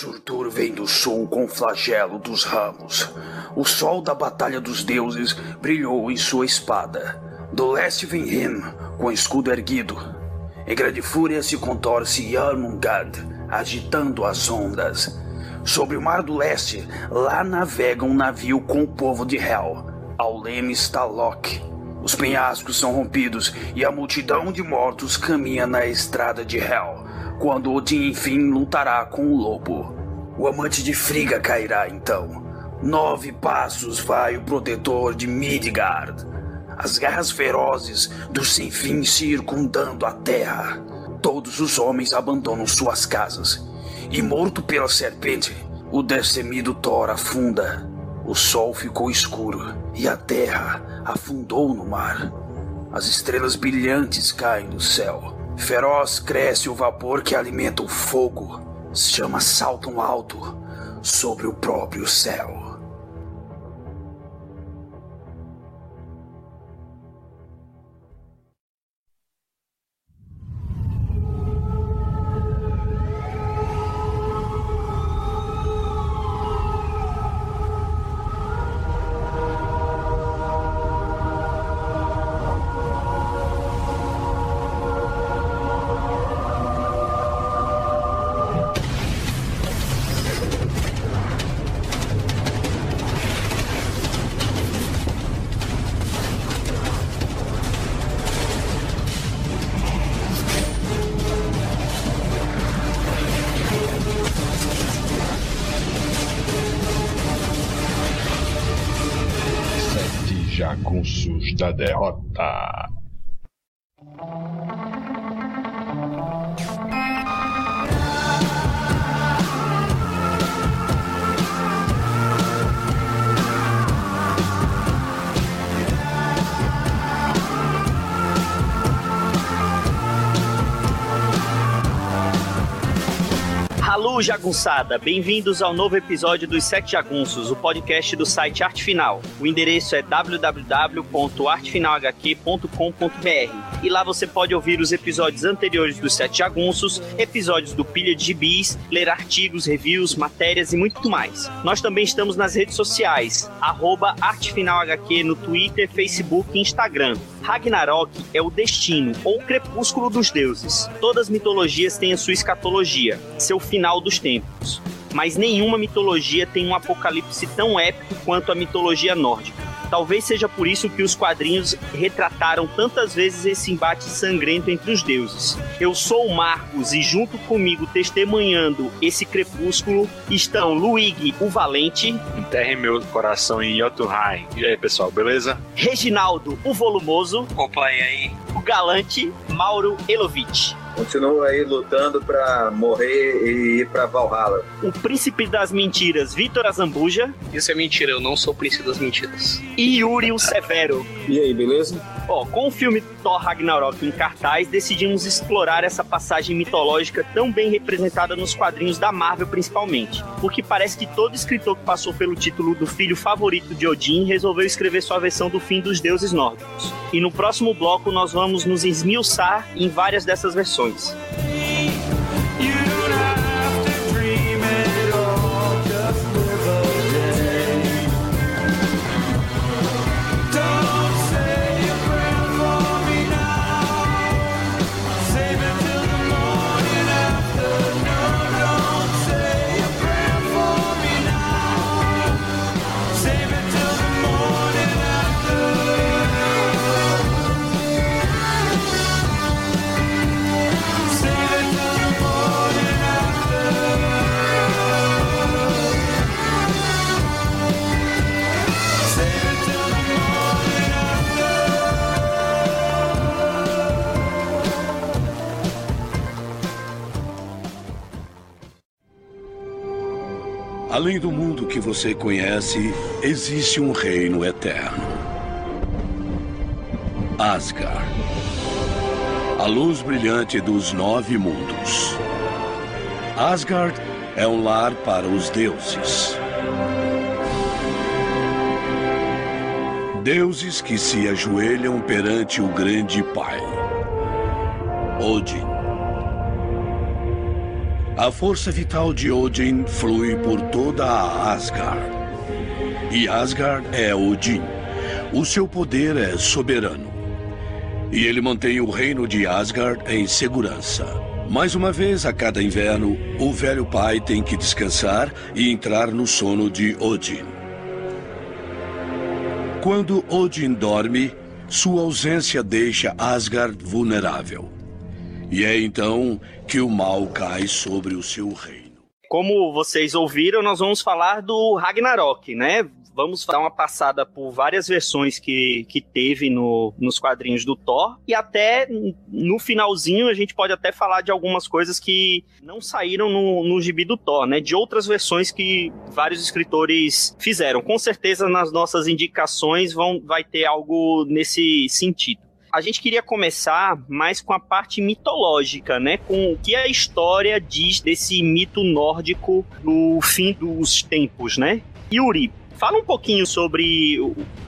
Surtur vem do sul com o flagelo dos ramos. O sol da batalha dos deuses brilhou em sua espada. Do leste vem Him, com escudo erguido. Em grande fúria se contorce Yarmungand, agitando as ondas. Sobre o mar do leste, lá navega um navio com o povo de Hel. Ao leme está Loki. Os penhascos são rompidos e a multidão de mortos caminha na estrada de Hel quando Odin enfim lutará com o lobo. O amante de Frigga cairá então. Nove passos vai o protetor de Midgard. As guerras ferozes do sem fim circundando a terra. Todos os homens abandonam suas casas. E morto pela serpente, o destemido Thor afunda. O sol ficou escuro e a terra afundou no mar. As estrelas brilhantes caem do céu. Feroz cresce o vapor que alimenta o fogo. As chamas saltam alto sobre o próprio céu. Jagunçada! Bem-vindos ao novo episódio dos Sete Jagunços, o podcast do site Arte Final. O endereço é www.artefinalhq.com.br e lá você pode ouvir os episódios anteriores dos Sete Jagunços, episódios do Pilha de Gibis, ler artigos, reviews, matérias e muito mais. Nós também estamos nas redes sociais, arroba ArtefinalHQ no Twitter, Facebook e Instagram. Ragnarok é o destino ou crepúsculo dos deuses. Todas as mitologias têm a sua escatologia, seu final dos tempos. Mas nenhuma mitologia tem um apocalipse tão épico quanto a mitologia nórdica. Talvez seja por isso que os quadrinhos retrataram tantas vezes esse embate sangrento entre os deuses. Eu sou o Marcos e junto comigo testemunhando esse crepúsculo estão Luigi, o Valente. Enterre meu coração em Jotunheim. E aí, pessoal, beleza? Reginaldo, o Volumoso. Opa, e aí? O Galante, Mauro Elovitch. Continuo aí lutando pra morrer e ir pra Valhalla. O príncipe das mentiras, Vitor Azambuja. Isso é mentira, eu não sou o príncipe das mentiras. E Yuri o Severo. E aí, beleza? Ó, com o filme Thor Ragnarok em cartaz, decidimos explorar essa passagem mitológica tão bem representada nos quadrinhos da Marvel principalmente. Porque parece que todo escritor que passou pelo título do filho favorito de Odin resolveu escrever sua versão do fim dos deuses nórdicos. E no próximo bloco nós vamos nos esmiuçar em várias dessas versões informações. Além do mundo que você conhece, existe um reino eterno. Asgard. A luz brilhante dos nove mundos. Asgard é um lar para os deuses. Deuses que se ajoelham perante o grande pai. Odin. A força vital de Odin flui por toda a Asgard. E Asgard é Odin. O seu poder é soberano. E ele mantém o reino de Asgard em segurança. Mais uma vez a cada inverno, o velho pai tem que descansar e entrar no sono de Odin. Quando Odin dorme, sua ausência deixa Asgard vulnerável. E é então que o mal cai sobre o seu reino. Como vocês ouviram, nós vamos falar do Ragnarok, né? vamos dar uma passada por várias versões que, que teve no, nos quadrinhos do Thor. E até no finalzinho a gente pode até falar de algumas coisas que não saíram no, no gibi do Thor, né? De outras versões que vários escritores fizeram. Com certeza nas nossas indicações vão, vai ter algo nesse sentido. A gente queria começar mais com a parte mitológica, né? Com o que a história diz desse mito nórdico do fim dos tempos, né? Yuri, Fala um pouquinho sobre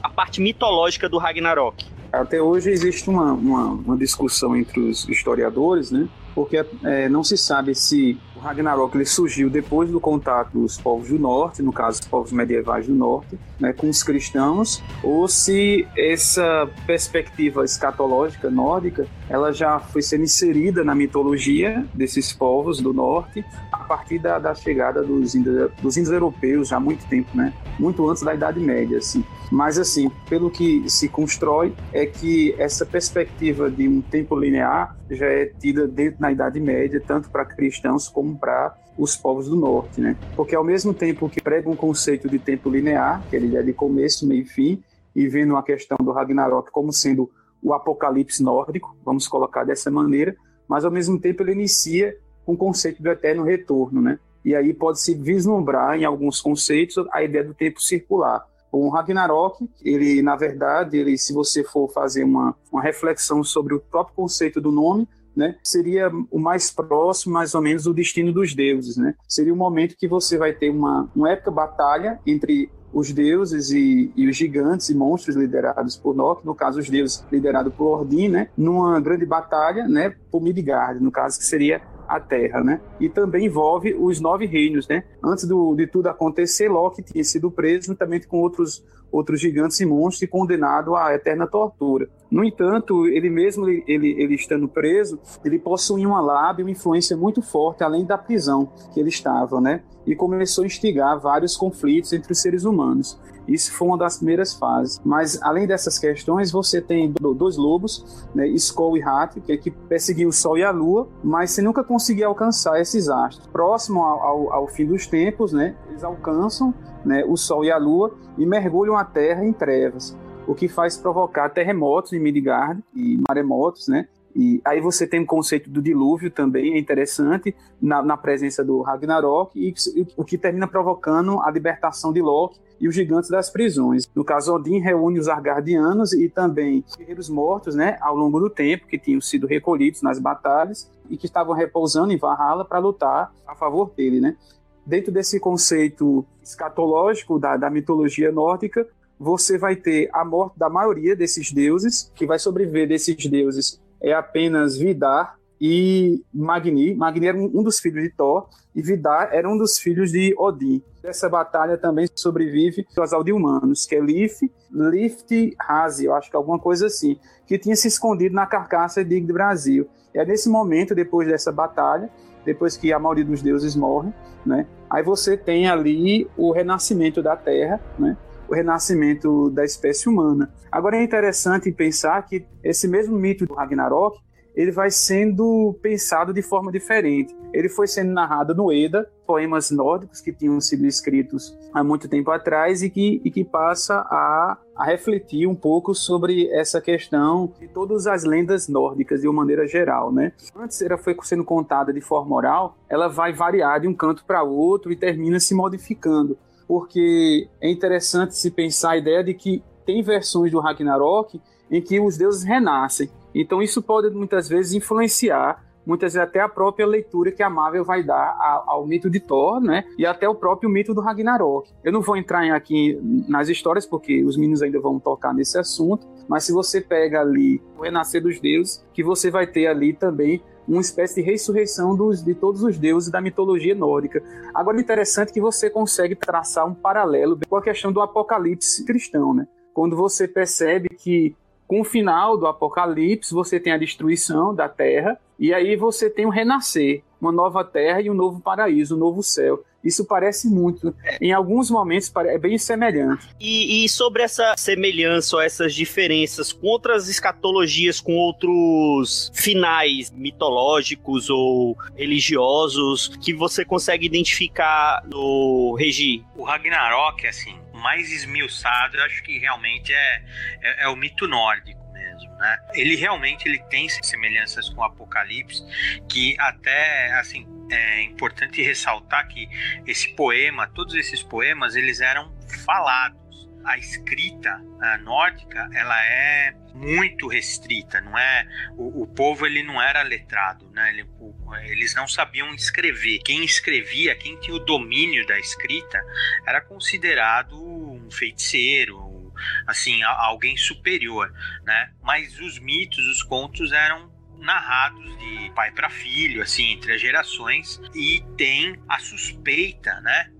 a parte mitológica do Ragnarok. Até hoje existe uma, uma, uma discussão entre os historiadores, né? Porque é, não se sabe se Ragnarok ele surgiu depois do contato dos povos do norte, no caso os povos medievais do norte, né, com os cristãos, ou se essa perspectiva escatológica nórdica ela já foi sendo inserida na mitologia desses povos do norte a partir da, da chegada dos índios, dos europeus já há muito tempo, né? Muito antes da Idade Média, assim. Mas assim, pelo que se constrói é que essa perspectiva de um tempo linear já é tida dentro na Idade Média, tanto para cristãos como para os povos do norte, né? Porque ao mesmo tempo que prega um conceito de tempo linear, que ele é de começo, meio e fim, e vendo a questão do Ragnarok como sendo o apocalipse nórdico, vamos colocar dessa maneira, mas ao mesmo tempo ele inicia com o conceito do eterno retorno, né? E aí pode-se vislumbrar em alguns conceitos a ideia do tempo circular. O Ragnarok, ele, na verdade, ele, se você for fazer uma, uma reflexão sobre o próprio conceito do nome, né, seria o mais próximo, mais ou menos, do destino dos deuses, né? Seria o momento que você vai ter uma, uma épica batalha entre os deuses e, e, os gigantes e monstros liderados por Loki, no caso os deuses liderados por Odin, né, numa grande batalha, né, por Midgard, no caso que seria a Terra, né? E também envolve os nove reinos, né? Antes do, de tudo acontecer, Loki tinha sido preso juntamente com outros outros gigantes e monstros e condenado à eterna tortura. No entanto, ele mesmo ele, ele estando preso, ele possuía uma lábia, uma influência muito forte além da prisão que ele estava, né? E começou a instigar vários conflitos entre os seres humanos. Isso foi uma das primeiras fases. Mas, além dessas questões, você tem dois lobos, né, Skoll e Hat, que, é que perseguiam o Sol e a Lua, mas você nunca conseguia alcançar esses astros. Próximo ao, ao, ao fim dos tempos, né, eles alcançam né, o Sol e a Lua e mergulham a Terra em trevas, o que faz provocar terremotos em Midgard e maremotos, né? E aí você tem o conceito do dilúvio também, é interessante, na, na presença do Ragnarok, e, e, o que termina provocando a libertação de Loki e os gigantes das prisões. No caso, Odin reúne os Argardianos e também guerreiros mortos, né, ao longo do tempo, que tinham sido recolhidos nas batalhas e que estavam repousando em Valhalla para lutar a favor dele, né. Dentro desse conceito escatológico da, da mitologia nórdica, você vai ter a morte da maioria desses deuses, que vai sobreviver desses deuses é apenas Vidar e Magni. Magni era um dos filhos de Thor e Vidar era um dos filhos de Odin. Dessa batalha também sobrevive o casal de humanos, que é Lif, Lift Hazi, eu acho que é alguma coisa assim, que tinha se escondido na carcaça de Brasil. É nesse momento, depois dessa batalha, depois que a maioria dos deuses morre, né? Aí você tem ali o renascimento da Terra, né? o renascimento da espécie humana. Agora é interessante pensar que esse mesmo mito do Ragnarok ele vai sendo pensado de forma diferente. Ele foi sendo narrado no Eda, poemas nórdicos que tinham sido escritos há muito tempo atrás e que, e que passa a, a refletir um pouco sobre essa questão de todas as lendas nórdicas de uma maneira geral, né? Antes ela foi sendo contada de forma oral, ela vai variar de um canto para outro e termina se modificando porque é interessante se pensar a ideia de que tem versões do Ragnarok em que os deuses renascem. Então isso pode muitas vezes influenciar muitas vezes até a própria leitura que a Marvel vai dar ao, mito de Thor, né? E até o próprio mito do Ragnarok. Eu não vou entrar aqui nas histórias porque os meninos ainda vão tocar nesse assunto, mas se você pega ali o renascer dos deuses, que você vai ter ali também uma espécie de ressurreição dos, de todos os deuses da mitologia nórdica. Agora, interessante que você consegue traçar um paralelo com a questão do apocalipse cristão, né? Quando você percebe que com o final do Apocalipse, você tem a destruição da terra, e aí você tem o renascer, uma nova terra e um novo paraíso, um novo céu. Isso parece muito. Em alguns momentos é bem semelhante. E, e, sobre essa semelhança ou essas diferenças com outras escatologias, com outros finais mitológicos ou religiosos que você consegue identificar no Regi? O Ragnarok, assim, mais esmiuçado, eu acho que realmente é, é, é o mito nórdico. Mesmo, né? Ele realmente ele tem semelhanças com o Apocalipse, que até assim é importante ressaltar que esse poema, todos esses poemas, eles eram falados. A escrita a nórdica, ela é muito restrita, não é? O, o, povo ele não era letrado, né? Ele, o, eles não sabiam escrever. Quem escrevia, quem tinha o domínio da escrita, era considerado um feiticeiro, assim, alguém superior, né? Mas os mitos, os contos eram narrados de pai para filho, assim, entre as gerações, e tem a suspeita, né?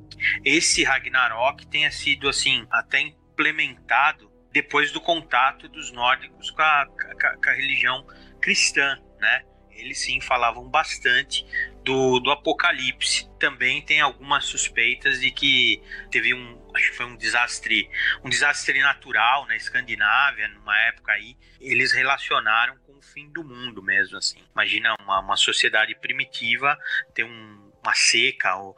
Esse Ragnarok tenha sido, assim, até implementado depois do contato dos nórdicos com a, com a, religião cristã, né? Eles sim falavam bastante do, do Apocalipse. Também tem algumas suspeitas de que teve um, acho que foi um desastre, um desastre natural na Escandinávia, numa época aí, eles relacionaram com o fim do mundo mesmo, assim. Imagina uma, uma sociedade primitiva ter um uma seca, ou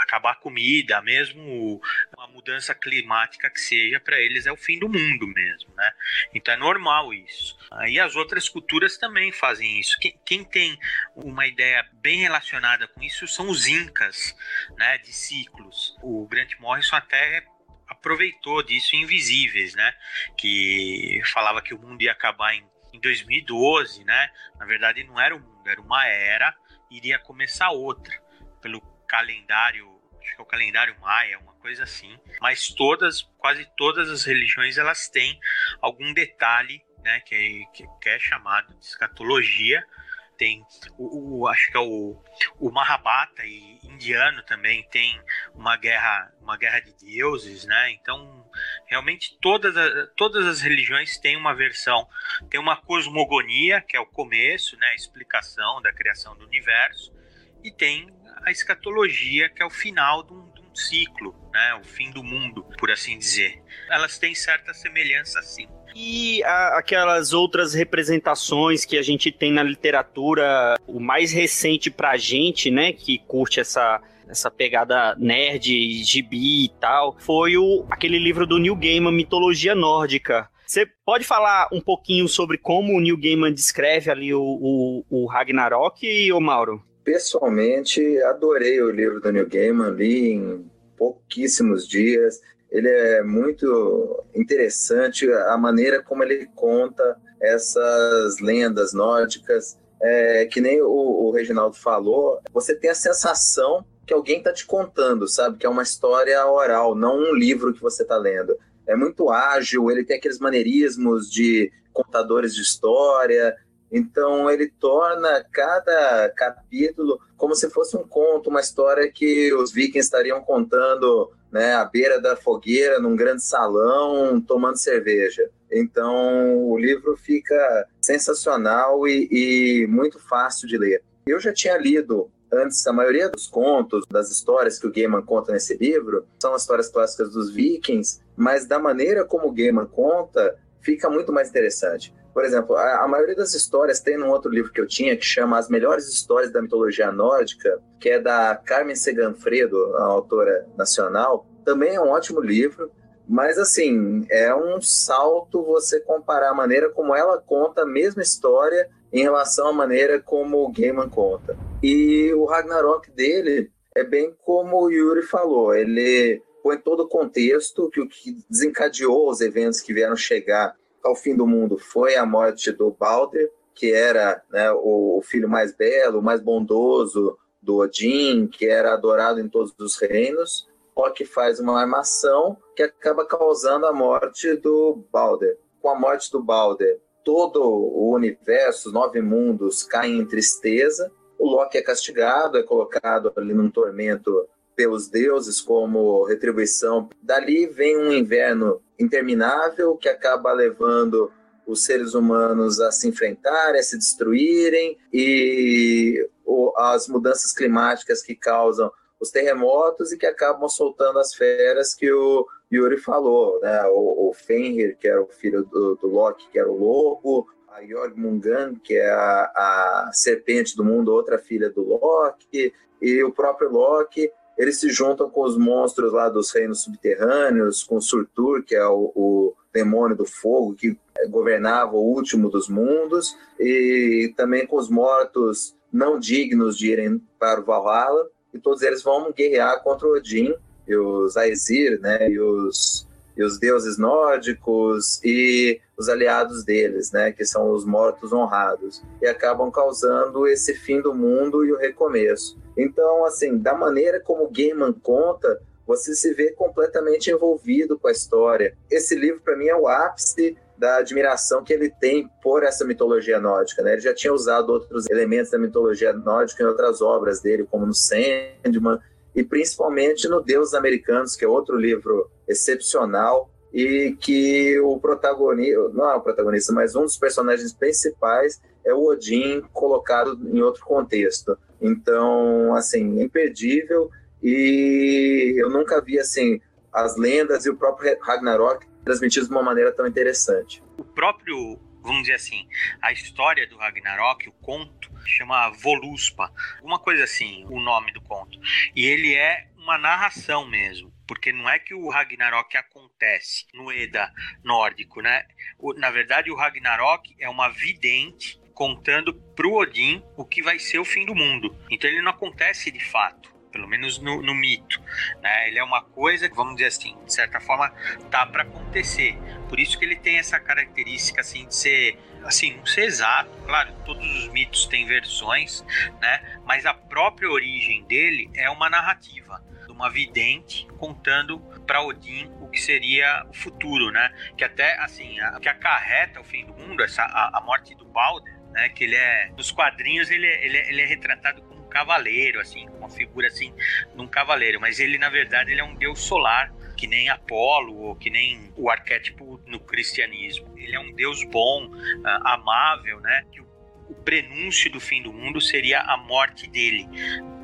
acabar a comida, mesmo uma mudança climática que seja, para eles é o fim do mundo mesmo, né? Então é normal isso. E as outras culturas também fazem isso. Quem, quem tem uma ideia bem relacionada com isso são os incas, né, de ciclos. O Grant Morrison até aproveitou disso em Invisíveis, né? Que falava que o mundo ia acabar em, em 2012, né? Na verdade, não era o mundo, era uma era, iria começar outra pelo calendário, acho que é o calendário maia, uma coisa assim. Mas todas, quase todas as religiões, elas têm algum detalhe, né, que é, que é chamado de escatologia. Tem o, o, acho que é o, o e indiano também tem uma guerra, uma guerra de deuses, né? Então, realmente todas, todas as religiões têm uma versão, tem uma cosmogonia, que é o começo, né, a explicação da criação do universo, e tem a escatologia, que é o final de um, de um ciclo, né? o fim do mundo, por assim dizer. Elas têm certa semelhança, sim. E a, aquelas outras representações que a gente tem na literatura, o mais recente pra gente, né, que curte essa essa pegada nerd, gibi e tal, foi o, aquele livro do Neil Gaiman, Mitologia Nórdica. Você pode falar um pouquinho sobre como o Neil Gaiman descreve ali o, o, o Ragnarok, Mauro? Pessoalmente, adorei o livro do Neil Gaiman, li em pouquíssimos dias. Ele é muito interessante a maneira como ele conta essas lendas nórdicas. É, que nem o, o Reginaldo falou, você tem a sensação que alguém está te contando, sabe? Que é uma história oral, não um livro que você está lendo. É muito ágil, ele tem aqueles maneirismos de contadores de história, então ele torna cada capítulo como se fosse um conto, uma história que os vikings estariam contando né, à beira da fogueira, num grande salão, tomando cerveja. Então o livro fica sensacional e, e muito fácil de ler. Eu já tinha lido antes, a maioria dos contos, das histórias que o Gaiman conta nesse livro, são as histórias clássicas dos vikings, mas da maneira como o Gaiman conta, fica muito mais interessante. Por exemplo, a, a, maioria das histórias tem num outro livro que eu tinha que chama As Melhores Histórias da Mitologia Nórdica, que é da Carmen Seganfredo, a autora nacional. Também é um ótimo livro, mas assim, é um salto você comparar a maneira como ela conta a mesma história em relação à maneira como o Gaiman conta. E o Ragnarok dele é bem como o Yuri falou, ele põe todo o contexto que o que desencadeou os eventos que vieram chegar ao fim do mundo foi a morte do Balder, que era né, o, filho mais belo, mais bondoso do Odin, que era adorado em todos os reinos. que faz uma armação que acaba causando a morte do Balder. Com a morte do Balder, todo o universo, os nove mundos caem em tristeza. O Loki é castigado, é colocado ali num tormento pelos deuses como retribuição. Dali vem um inverno interminável que acaba levando os seres humanos a se enfrentarem, a se destruírem e as mudanças climáticas que causam os terremotos e que acabam soltando as feras que o Yuri falou, né? O, o Fenrir, que era o filho do, do Loki, que era o lobo, a Jormungan, que é a, a serpente do mundo, outra filha do Loki, e o próprio Loki eles se juntam com os monstros lá dos reinos subterrâneos, com Surtur, que é o, o demônio do fogo, que governava o último dos mundos, e também com os mortos não dignos de irem para o Valhalla, e todos eles vão guerrear contra Odin e os Aesir, né, e os, e os deuses nórdicos e os aliados deles, né, que são os mortos honrados, e acabam causando esse fim do mundo e o recomeço. Então, assim, da maneira como Gaiman conta, você se vê completamente envolvido com a história. Esse livro, para mim, é o ápice da admiração que ele tem por essa mitologia nórdica. Né? Ele já tinha usado outros elementos da mitologia nórdica em outras obras dele, como no Sandman, e principalmente no Deus Americanos, que é outro livro excepcional e que o protagonista, não é o protagonista, mas um dos personagens principais é o Odin colocado em outro contexto. Então, assim, imperdível e eu nunca vi assim as lendas e o próprio Ragnarok transmitidos de uma maneira tão interessante. O próprio, vamos dizer assim, a história do Ragnarok, o conto, chama Voluspa, uma coisa assim, o nome do conto. E ele é uma narração mesmo, porque não é que o Ragnarok acontece no Eda nórdico, né? na verdade, o Ragnarok é uma vidente contando pro Odin o que vai ser o fim do mundo. Então ele não acontece de fato, pelo menos no, no mito. Né? Ele é uma coisa que, vamos dizer assim, de certa forma, tá para acontecer. Por isso que ele tem essa característica assim de ser assim, não ser exato, claro, todos os mitos têm versões, né? Mas a própria origem dele é uma narrativa, uma vidente contando para Odin o que seria o futuro, né? Que até assim, a, que acarreta o fim do mundo, essa a, a morte do Balder, né? Que ele é nos quadrinhos ele, ele, ele é retratado como um cavaleiro, assim, uma figura assim, de um cavaleiro, mas ele na verdade ele é um deus solar, que nem Apolo ou que nem o arquétipo no cristianismo. Ele é um deus bom, uh, amável, né? Que o, o prenúncio do fim do mundo seria a morte dele.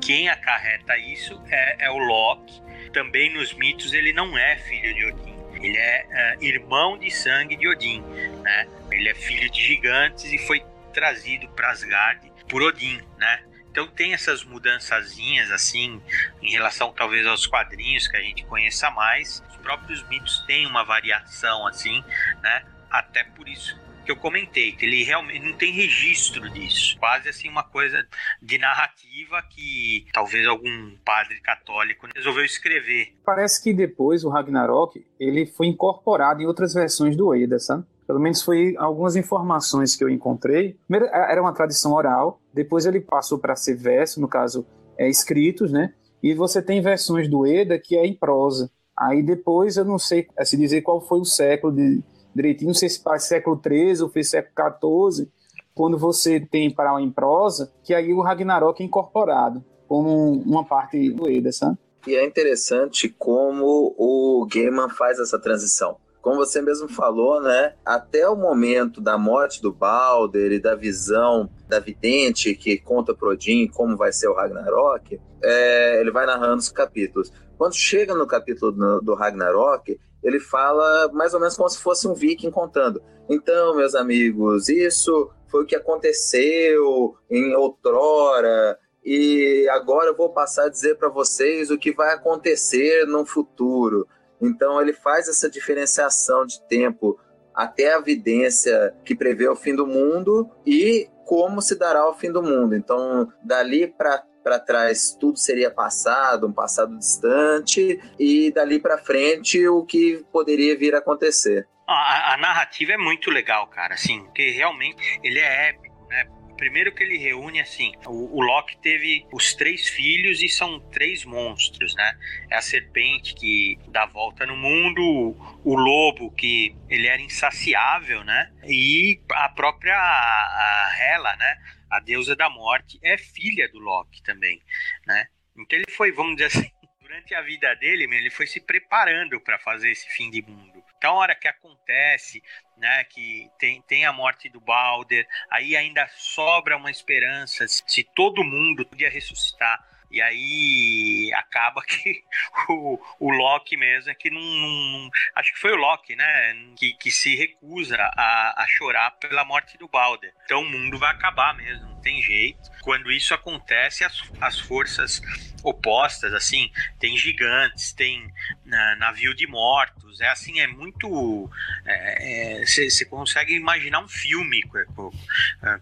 Quem acarreta isso é, é o Loki. Também nos mitos ele não é filho de Odin. Ele é uh, irmão de sangue de Odin, né? Ele é filho de gigantes e foi trazido para Asgard por Odin, né? Então tem essas mudançazinhas assim em relação talvez aos quadrinhos que a gente conheça mais. Os próprios mitos têm uma variação assim, né? Até por isso que eu comentei, que ele realmente não tem registro disso. Quase assim uma coisa de narrativa que talvez algum padre católico resolveu escrever. Parece que depois o Ragnarok ele foi incorporado em outras versões do Eda, sabe? Pelo menos foi algumas informações que eu encontrei. Primeiro, era uma tradição oral, depois ele passou para ser verso, no caso, é, escritos, né? E você tem versões do Eda que é em prosa. Aí depois eu não sei é, se dizer qual foi o século de, direitinho, não sei se foi século XIII ou foi século XIV, quando você tem para em prosa, que aí o Ragnarok é incorporado como uma parte do Eda, sabe? E é interessante como o Gaiman faz essa transição como você mesmo falou, né? Até o momento da morte do Balder e da visão da vidente que conta pro Odin como vai ser o Ragnarok, é, ele vai narrando os capítulos. Quando chega no capítulo do Ragnarok, ele fala mais ou menos como se fosse um viking contando. Então, meus amigos, isso foi o que aconteceu em outrora, e agora eu vou passar a dizer para vocês o que vai acontecer no futuro. Então ele faz essa diferenciação de tempo até a evidência que prevê o fim do mundo e como se dará o fim do mundo. Então, dali para para trás tudo seria passado, um passado distante, e dali para frente o que poderia vir a acontecer. A, a, narrativa é muito legal, cara, assim, porque realmente ele é épico, né? Primeiro que ele reúne assim, o, o, Loki teve os três filhos e são três monstros, né? É a serpente que dá volta no mundo, o lobo que ele era insaciável, né? E a própria a Hela, né? A deusa da morte é filha do Loki também, né? Então ele foi, vamos dizer assim, durante a vida dele, ele foi se preparando para fazer esse fim de mundo. Então, a hora que acontece, né, que tem, tem a morte do Balder, aí ainda sobra uma esperança se todo mundo podia ressuscitar. E aí acaba que o, o Loki mesmo é que não, não, Acho que foi o Loki, né? Que, que se recusa a, a chorar pela morte do Balder. Então o mundo vai acabar mesmo, não tem jeito. Quando isso acontece, as, as forças opostas, assim, tem gigantes, tem na, navio de mortos, é assim, é muito. Você é, é, consegue imaginar um filme com,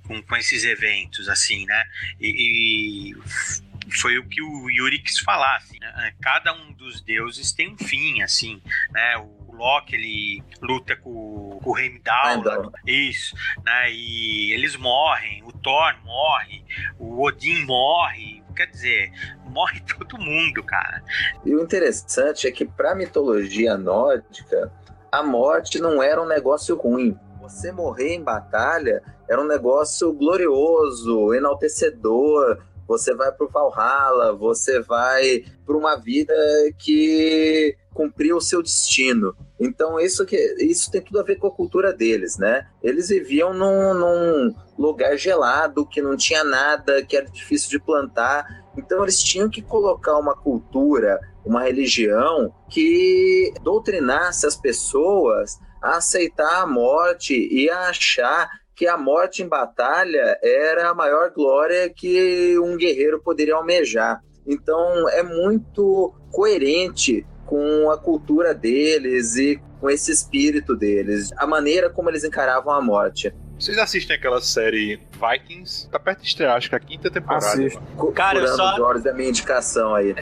com, com, esses eventos, assim, né? e, e foi o que o Yuri quis falar, assim, né? Cada um dos deuses tem um fim, assim, né? O Loki, ele luta com, com o Heimdall, né? isso, né? E eles morrem, o Thor morre, o Odin morre, quer dizer, morre todo mundo, cara. E o interessante é que para mitologia nórdica, a morte não era um negócio ruim. Você morrer em batalha era um negócio glorioso, enaltecedor, você vai para o Valhalla, você vai para uma vida que cumpriu o seu destino. Então isso que isso tem tudo a ver com a cultura deles, né? Eles viviam num, num lugar gelado, que não tinha nada, que era difícil de plantar. Então eles tinham que colocar uma cultura, uma religião que doutrinasse as pessoas a aceitar a morte e a achar que a morte em batalha era a maior glória que um guerreiro poderia almejar. Então é muito coerente com a cultura deles e com esse espírito deles, a maneira como eles encaravam a morte. Vocês assistem aquela série Vikings? Tá perto de estrear, acho que é a quinta temporada. Assisto. Cara, eu só... olhos da minha indicação aí.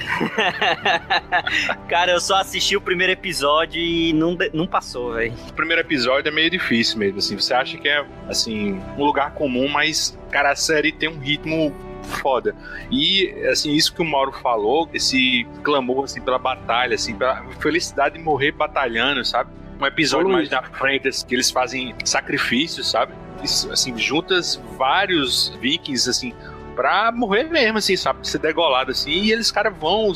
Cara, eu só assisti o primeiro episódio e não, não passou, velho. O primeiro episódio é meio difícil mesmo, assim. Você acha que é, assim, um lugar comum, mas, cara, a série tem um ritmo foda. E, assim, isso que o Mauro falou, esse clamor, assim, pela batalha, assim, pela felicidade de morrer batalhando, sabe? Um episódio mais na frente, assim, que eles fazem sacrifícios, sabe? assim, juntas vários vikings, assim, pra morrer mesmo, assim, sabe? Ser degolado, assim, e eles, cara, vão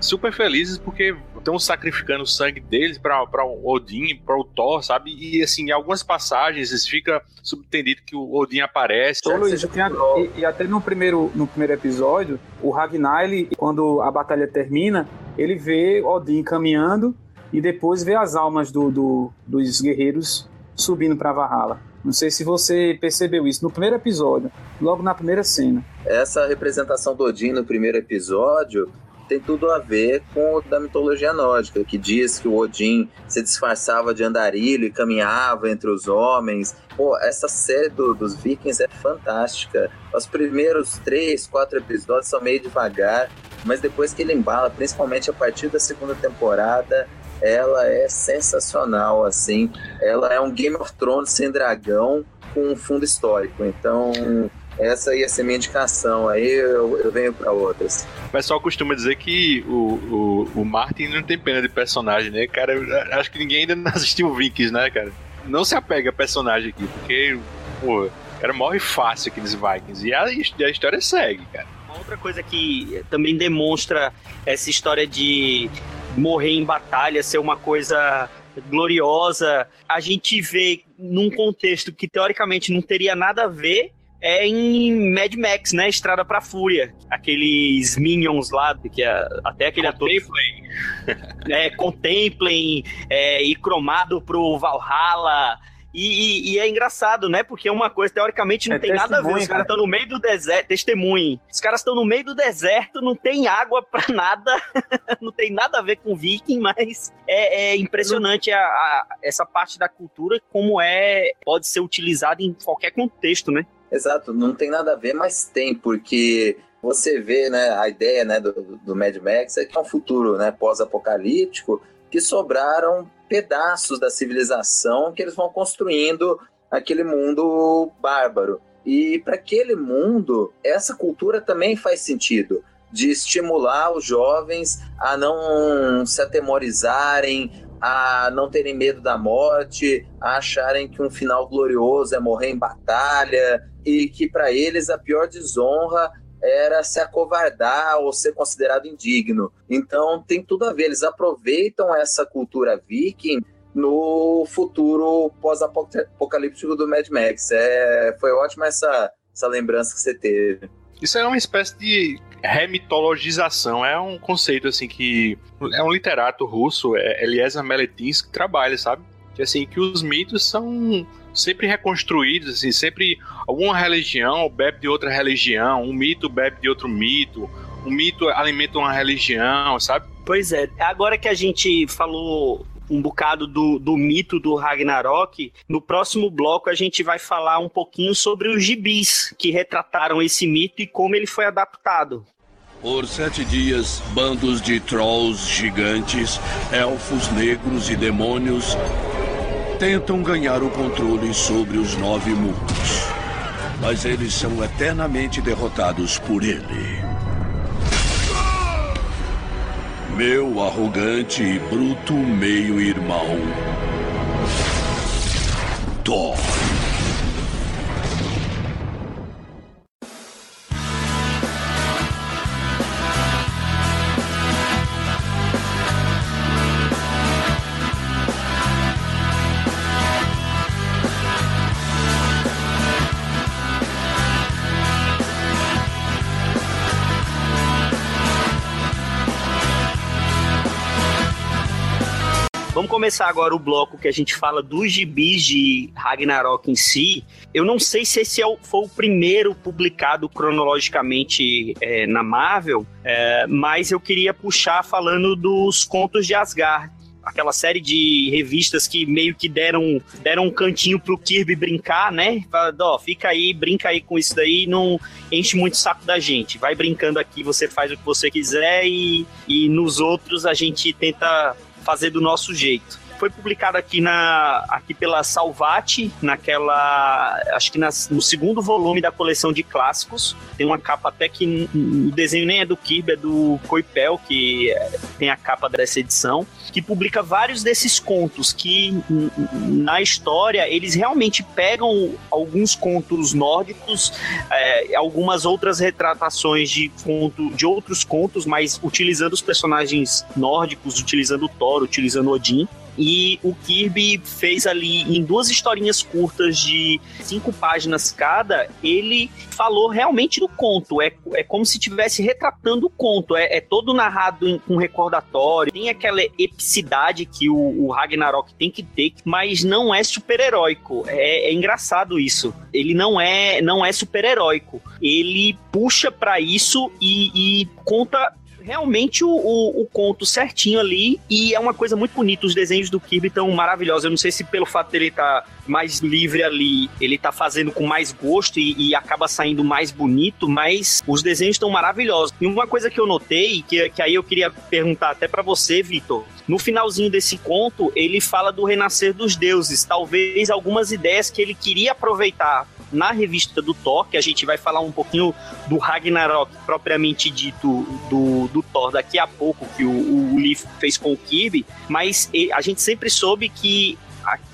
super felizes porque estão sacrificando o sangue deles para o Odin, para o Thor, sabe? E assim, em algumas passagens fica subentendido que o Odin aparece. Ô, Luiz, e, e, até no primeiro, no primeiro episódio, o Ragnar, ele, quando a batalha termina, ele vê Odin caminhando e depois vê as almas do, do dos guerreiros subindo para Valhalla. Não sei se você percebeu isso no primeiro episódio, logo na primeira cena. Essa representação do Odin no primeiro episódio tem tudo a ver com o da mitologia nórdica, que diz que o Odin se disfarçava de andarilho e caminhava entre os homens. Pô, essa série do, dos Vikings é fantástica. Os primeiros três, quatro episódios são meio devagar, mas depois que ele embala, principalmente a partir da segunda temporada, ela é sensacional, assim. Ela é um Game of Thrones sem dragão com um fundo histórico. Então, essa ia ser minha indicação. Aí eu, eu venho para outras. O pessoal costuma dizer que o, o, o Martin não tem pena de personagem, né? Cara, acho que ninguém ainda não assistiu Vikings, né, cara? Não se apega a personagem aqui, porque, pô, o cara morre fácil aqui nos Vikings. E a, a história segue, cara. Outra coisa que também demonstra essa história de morrer em batalha ser uma coisa gloriosa, a gente vê num contexto que teoricamente não teria nada a ver é em Mad Max, né? Estrada pra Fúria. Aqueles Minions lá, que é até aquele contemplem. ator. é, contemplem, é, e cromado pro Valhalla. E, e, e, é engraçado, né? Porque é uma coisa, teoricamente, não é tem nada a ver. Os caras estão no meio do deserto, testemunho. Os caras estão no meio do deserto, não tem água pra nada, não tem nada a ver com viking, mas é, é impressionante a, a, essa parte da cultura, como é, pode ser utilizada em qualquer contexto, né? Exato, não tem nada a ver, mas tem, porque você vê, né, a ideia, né, do, do Mad Max é que é um futuro, né, pós-apocalíptico, que sobraram pedaços da civilização que eles vão construindo aquele mundo bárbaro. E para aquele mundo, essa cultura também faz sentido de estimular os jovens a não se atemorizarem, a não terem medo da morte, a acharem que um final glorioso é morrer em batalha e que para eles a pior desonra era se acovardar ou ser considerado indigno. Então tem tudo a ver, eles aproveitam essa cultura viking no futuro pós-apocalíptico do Mad Max. É, foi ótima essa, essa lembrança que você teve. Isso é uma espécie de remitologização. É um conceito assim que é um literato russo, é Eliezer Meletinsky, que trabalha, sabe? Que assim que os mitos são sempre reconstruídos, assim, sempre alguma religião bebe de outra religião, um mito bebe de outro mito, um mito alimenta uma religião, sabe? Pois é. Agora que a gente falou um bocado do, do mito do Ragnarok. No próximo bloco a gente vai falar um pouquinho sobre os gibis que retrataram esse mito e como ele foi adaptado. Por sete dias, bandos de trolls gigantes, elfos negros e demônios tentam ganhar o controle sobre os nove mundos. Mas eles são eternamente derrotados por ele. Meu arrogante e bruto meio-irmão. Thor. Começar agora o bloco que a gente fala dos gibis de Ragnarok em si. Eu não sei se esse é o, foi o primeiro publicado cronologicamente é, na Marvel, é, mas eu queria puxar falando dos contos de Asgard aquela série de revistas que meio que deram, deram um cantinho pro Kirby brincar, né? Fala, ó, fica aí, brinca aí com isso daí, não enche muito o saco da gente. Vai brincando aqui, você faz o que você quiser e, e nos outros a gente tenta fazer do nosso jeito. Foi publicado aqui, na, aqui pela Salvati, naquela. Acho que nas, no segundo volume da coleção de clássicos. Tem uma capa até que o desenho nem é do Kirby, é do Coipel, que tem a capa dessa edição, que publica vários desses contos que na história eles realmente pegam alguns contos nórdicos, é, algumas outras retratações de, conto, de outros contos, mas utilizando os personagens nórdicos, utilizando Thor, utilizando Odin. E o Kirby fez ali em duas historinhas curtas de cinco páginas cada, ele falou realmente do conto. É, é como se estivesse retratando o conto. É, é todo narrado em, com recordatório. Tem aquela epicidade que o, o, Ragnarok tem que ter, mas não é super-heróico. É, é engraçado isso. Ele não é, não é super-heróico. Ele puxa para isso e, e conta realmente o, o, o, conto certinho ali e é uma coisa muito bonita. Os desenhos do Kirby estão maravilhosos. Eu não sei se pelo fato dele estar tá mais livre ali, ele tá fazendo com mais gosto e, e acaba saindo mais bonito, mas os desenhos estão maravilhosos. E uma coisa que eu notei, que, que aí eu queria perguntar até para você, Vitor, no finalzinho desse conto, ele fala do renascer dos deuses. Talvez algumas ideias que ele queria aproveitar na revista do Thor, que a gente vai falar um pouquinho do Ragnarok propriamente dito do, do Thor daqui a pouco, que o, o Lee fez com o Kirby, mas a gente sempre soube que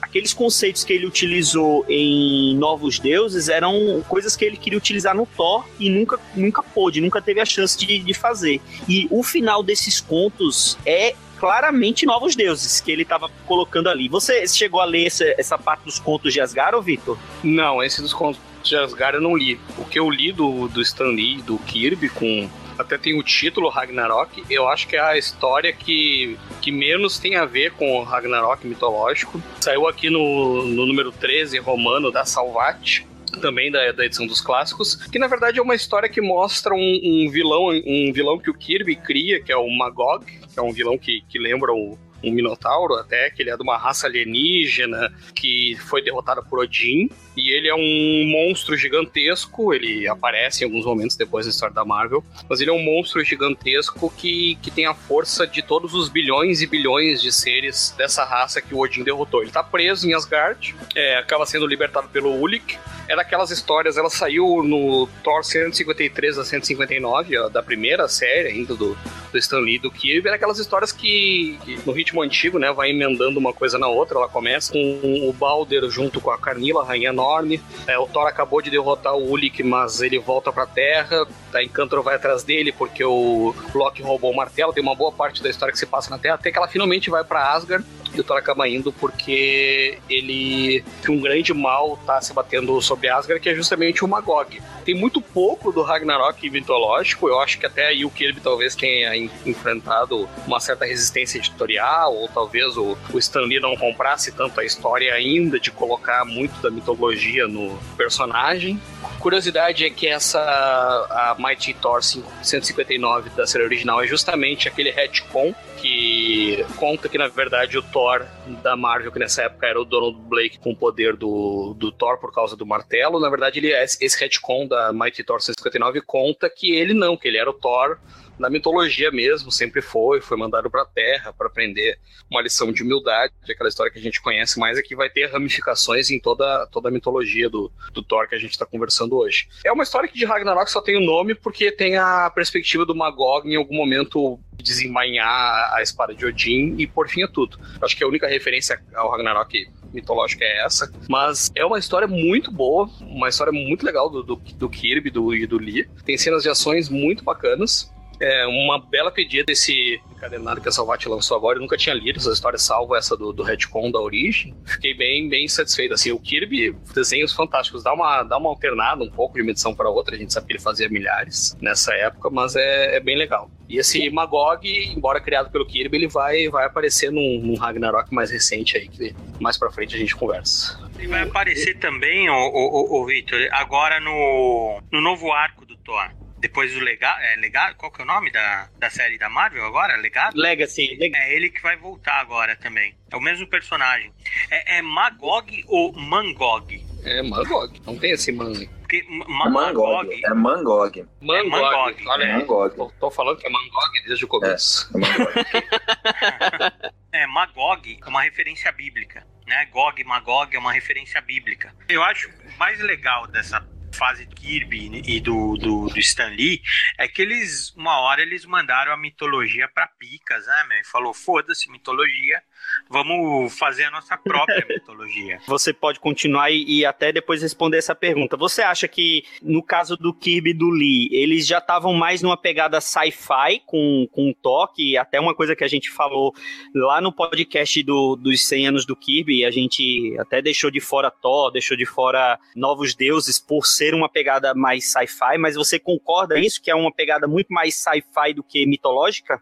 aqueles conceitos que ele utilizou em Novos Deuses eram coisas que ele queria utilizar no Thor e nunca, nunca pôde, nunca teve a chance de, de fazer. E o final desses contos é claramente novos deuses que ele estava colocando ali. Você chegou a ler essa, essa parte dos contos de Asgard, ou Vitor? Não, esse dos contos de Asgard eu não li. O que eu li do, do Stan Lee, do Kirby, com até tem o título Ragnarok, eu acho que é a história que, que menos tem a ver com o Ragnarok mitológico. Saiu aqui no, no número 13 romano da Salvat também da, da, edição dos clássicos, que na verdade é uma história que mostra um, um vilão, um vilão que o Kirby cria, que é o Magog, que é um vilão que, que lembra o, um minotauro até, que ele é de uma raça alienígena que foi derrotada por Odin. E ele é um monstro gigantesco, ele aparece em alguns momentos depois da história da Marvel, mas ele é um monstro gigantesco que, que tem a força de todos os bilhões e bilhões de seres dessa raça que o Odin derrotou. Ele tá preso em Asgard, é, acaba sendo libertado pelo Ulik. É daquelas histórias, ela saiu no Thor 153 a 159, ó, da primeira série ainda do, do Stan Lee do Kirby, era aquelas histórias que, que, no ritmo antigo, né, vai emendando uma coisa na outra. Ela começa com o Balder junto com a Carnila, a rainha enorme. É, o Thor acabou de derrotar o Ulik, mas ele volta pra Terra. A Encantor vai atrás dele porque o Loki roubou o martelo. Tem uma boa parte da história que se passa na Terra, até que ela finalmente vai para Asgard e o Thor acaba indo porque ele. que um grande mal tá se batendo sobre Asgard, que é justamente o Magog. Tem muito pouco do Ragnarok mitológico, eu acho que até aí o Kirby talvez tenha enfrentado uma certa resistência editorial, ou talvez o, o Stan Lee não comprasse tanto a história ainda de colocar muito da mitologia no personagem. Curiosidade é que essa a Mighty Thor 159 da série original é justamente aquele retcon que conta que na verdade o Thor da Marvel, que nessa época era o Donald Blake com o poder do, do Thor por causa do martelo, na verdade ele é esse retcon da Mighty Thor 159 conta que ele não, que ele era o Thor na mitologia mesmo, sempre foi, foi mandado para a Terra para aprender uma lição de humildade, aquela história que a gente conhece mais é que vai ter ramificações em toda, toda a mitologia do, do Thor que a gente está conversando hoje. É uma história que de Ragnarok só tem o nome porque tem a perspectiva do Magog em algum momento desembainhar a espada de Odin e por fim é tudo. Acho que a única referência ao Ragnarok mitológica é essa. Mas é uma história muito boa, uma história muito legal do, do, do Kirby do, e do Lee. Tem cenas de ações muito bacanas. É uma bela pedida desse encadenado que a Salvat lançou agora. Eu nunca tinha lido essa história, salvo essa do, do retcon da origem. Fiquei bem, bem satisfeito. Assim, o Kirby, desenhos fantásticos. Dá uma, dá uma alternada um pouco de uma edição para outra. A gente sabe que ele fazia milhares nessa época, mas é, é bem legal. E esse Magog, embora criado pelo Kirby, ele vai, vai aparecer num, num Ragnarok mais recente aí, que mais pra frente a gente conversa. Ele vai aparecer também, o, o, o Victor, agora no, no novo arco do Thor. Depois do legado, é, legado, qual que é o nome da, da série da Marvel agora? Legado? Legacy. É ele que vai voltar agora também. É o mesmo personagem. É, é Magog ou Mangog? É Mangog. Não tem esse man. Porque Ma É Mangog. É Mangog. Mangog. Mangog. Olha É. Mangog. Tô, tô falando que é Mangog desde o começo. É Mangog. É, Magog é uma referência bíblica, né? Gog, Magog é uma referência bíblica. Eu acho mais legal dessa fase do Kirby e do, do, do Stan Lee é que eles, uma hora, eles mandaram a mitologia pra picas, né, meu? E falou, foda-se, mitologia, vamos fazer a nossa própria mitologia. Você pode continuar e, e até depois responder essa pergunta. Você acha que, no caso do Kirby e do Lee, eles já estavam mais numa pegada sci-fi com, com toque? Até uma coisa que a gente falou lá no podcast do, dos 100 anos do Kirby, a gente até deixou de fora Thor, deixou de fora Novos Deuses por ser uma pegada mais sci-fi, mas você concorda isso, que é uma pegada muito mais sci-fi do que mitológica?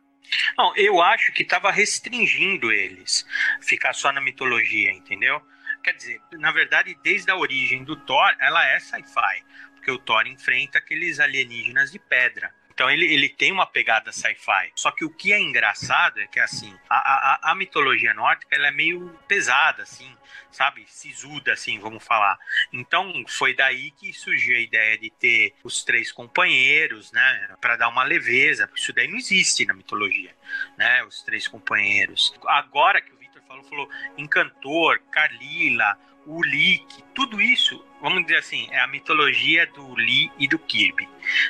Não, eu acho que estava restringindo eles ficar só na mitologia, entendeu? Quer dizer, na verdade, desde a origem do Thor, ela é sci-fi, porque o Thor enfrenta aqueles alienígenas de pedra. Então ele, ele tem uma pegada sci-fi. Só que o que é engraçado é que assim, a, a, a mitologia nórdica ela é meio pesada, assim, sabe? Sisuda, assim, vamos falar. Então foi daí que surgiu a ideia de ter os três companheiros, né? Para dar uma leveza, porque isso daí não existe na mitologia, né? Os três companheiros. Agora que o Victor falou, falou Encantor, Carlila, Ulik, tudo isso, vamos dizer assim, é a mitologia do Lee e do Kirby,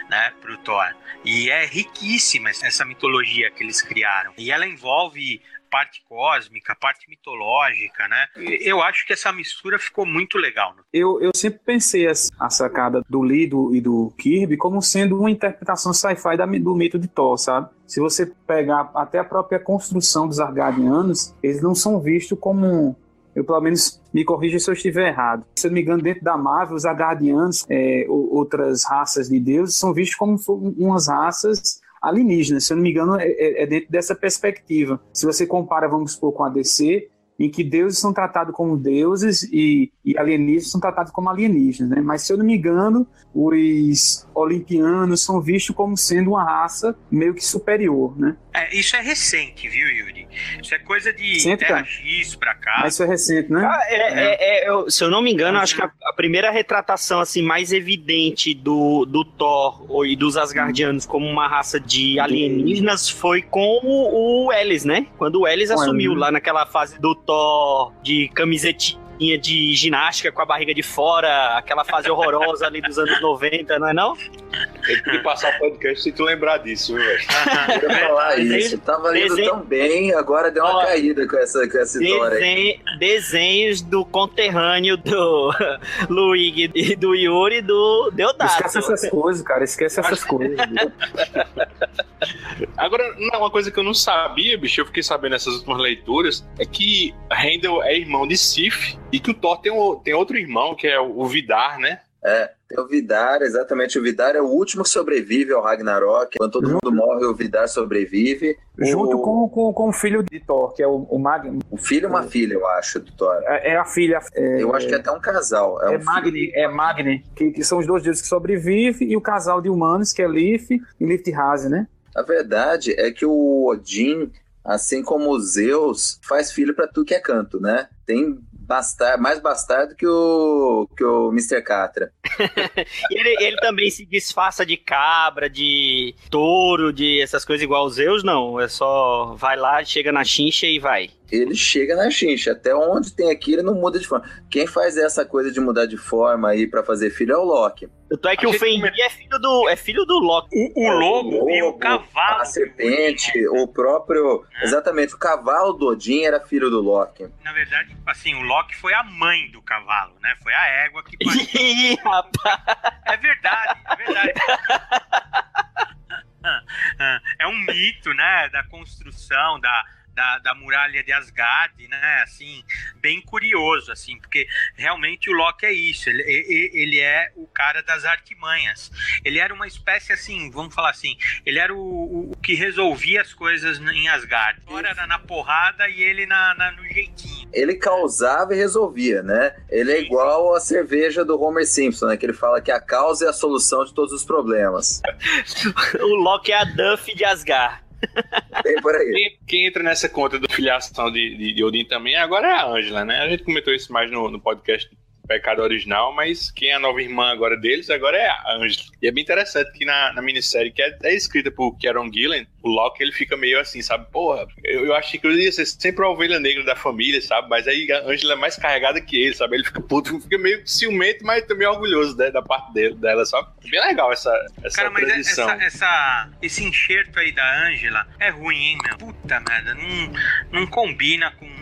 né, pro Thor. E é riquíssima essa mitologia que eles criaram. E ela envolve parte cósmica, parte mitológica, né? Eu acho que essa mistura ficou muito legal. Eu, eu sempre pensei a, sacada do Lee do, e do Kirby como sendo uma interpretação sci-fi do mito de Thor, sabe? Se você pegar até a própria construção dos Argadianos, eles não são vistos como eu pelo menos me corrija se eu estiver errado. Se eu não me engano, dentro da Marvel, os Agardianos, é, ou- outras raças de deuses, são vistos como umas raças alienígenas. Se eu não me engano, é, é- é dentro dessa perspectiva. Se você compara, vamos supor, com a DC, em que deuses são tratados como deuses e, e alienígenas são tratados como alienígenas, né? Mas se eu não me engano, os olimpianos são vistos como sendo uma raça meio que superior, né? É, isso é recente, viu, Yuri? Isso é coisa de Recente, Terra. X pra cá. Mas isso é recente, né? Ah, é- é- é- eu- se eu não me engano, acho que a, a primeira retratação assim mais evidente do, do Thor ou- e dos Asgardianos como uma raça de alienígenas foi com o, o Ellis, né? Quando o Ellis assumiu lá naquela fase do Thor de camisetinha de ginástica com a barriga de fora, aquela fase horrorosa ali dos anos 90, não é não? Ele tem que passar o podcast sem tu lembrar disso, viu, velho? Eu ia falar isso. Tava indo desenho- tão bem, agora deu uma Ó, caída com essa, com essa história aí. Desen- desenhos do conterrâneo do Luigi e do Yuri do Deodato. Esquece essas coisas, cara. Esquece essas coisas. Agora, não, uma coisa que eu não sabia, bicho, eu fiquei sabendo nessas últimas leituras, é que Handel é irmão de Sif e que o Thor tem, um- tem outro irmão, que é o Vidar, né? É, tem o Vidar, exatamente. O Vidar é o último que sobrevive ao Ragnarok. Quando todo mundo morre, o Vidar sobrevive. Junto o, com, com, com o filho de Thor, que é o, o Magni. o filho e uma filha, eu acho, do Thor. É, é a filha. É, Eu acho que é até um casal. É, é um Magni, é Magni, que, que são os dois deuses que sobrevivem, e o casal de humanos, que é Lif e Lifthaze, né? A verdade é que o Odin, assim como o Zeus, faz filho pra tudo que é canto, né? Tem bastar, mais bastardo que o, que o Mr. Catra. Ele, ele também se disfarça de cabra, de touro, de essas coisas igual os Zeus, não. É só vai lá, chega na chincha e vai. Ele chega na chincha. Até onde tem aqui, ele não muda de forma. Quem faz essa coisa de mudar de forma aí pra fazer filho é o Loki. Tanto é que A o Fenrir é filho do, é filho do Loki. O, o lobo e o lobo, cavalo. A serpente, o próprio. Exatamente, o cavalo do Odin era filho do Loki. Na verdade, assim, o Loki foi a mãe do cavalo, né? Foi a égua que. Ih, rapaz. É verdade, é verdade. É um mito, né? Da construção da, da, da muralha de Asgard, né? Assim, bem curioso, assim, porque realmente o Loki é isso. Ele, ele, é o cara das artimanhas. Ele era uma espécie assim, vamos falar assim, ele era o, o- o que resolvia as coisas em Asgard. Agora era na porrada e ele na, na- no jeitinho. Ele causava e resolvia, né? Ele é igual a cerveja do Homer Simpson, né? Que ele fala que a causa é a solução de todos os problemas. O Loki é a Duff de Asgard. Tem por aí. Quem, quem entra nessa conta da filiação de, de, de Odin também agora é a Angela, né? A gente comentou isso mais no, no podcast Pecado Original, mas quem é a nova irmã agora deles agora é a Angela. E é bem interessante que na, na minissérie, que é, é escrita por Kieron Gillen, o Loki ele fica meio assim, sabe? Porra, eu, eu achei que eu ia ser sempre a ovelha negra da família, sabe? Mas aí a Angela é mais carregada que ele, sabe? Ele fica puto, fica meio ciumento, mas também orgulhoso né, da parte dele, dela, sabe? Bem legal essa, essa Cara, mas é- essa, essa, esse enxerto aí da Angela é ruim, hein, meu? Puta merda, não, não combina com.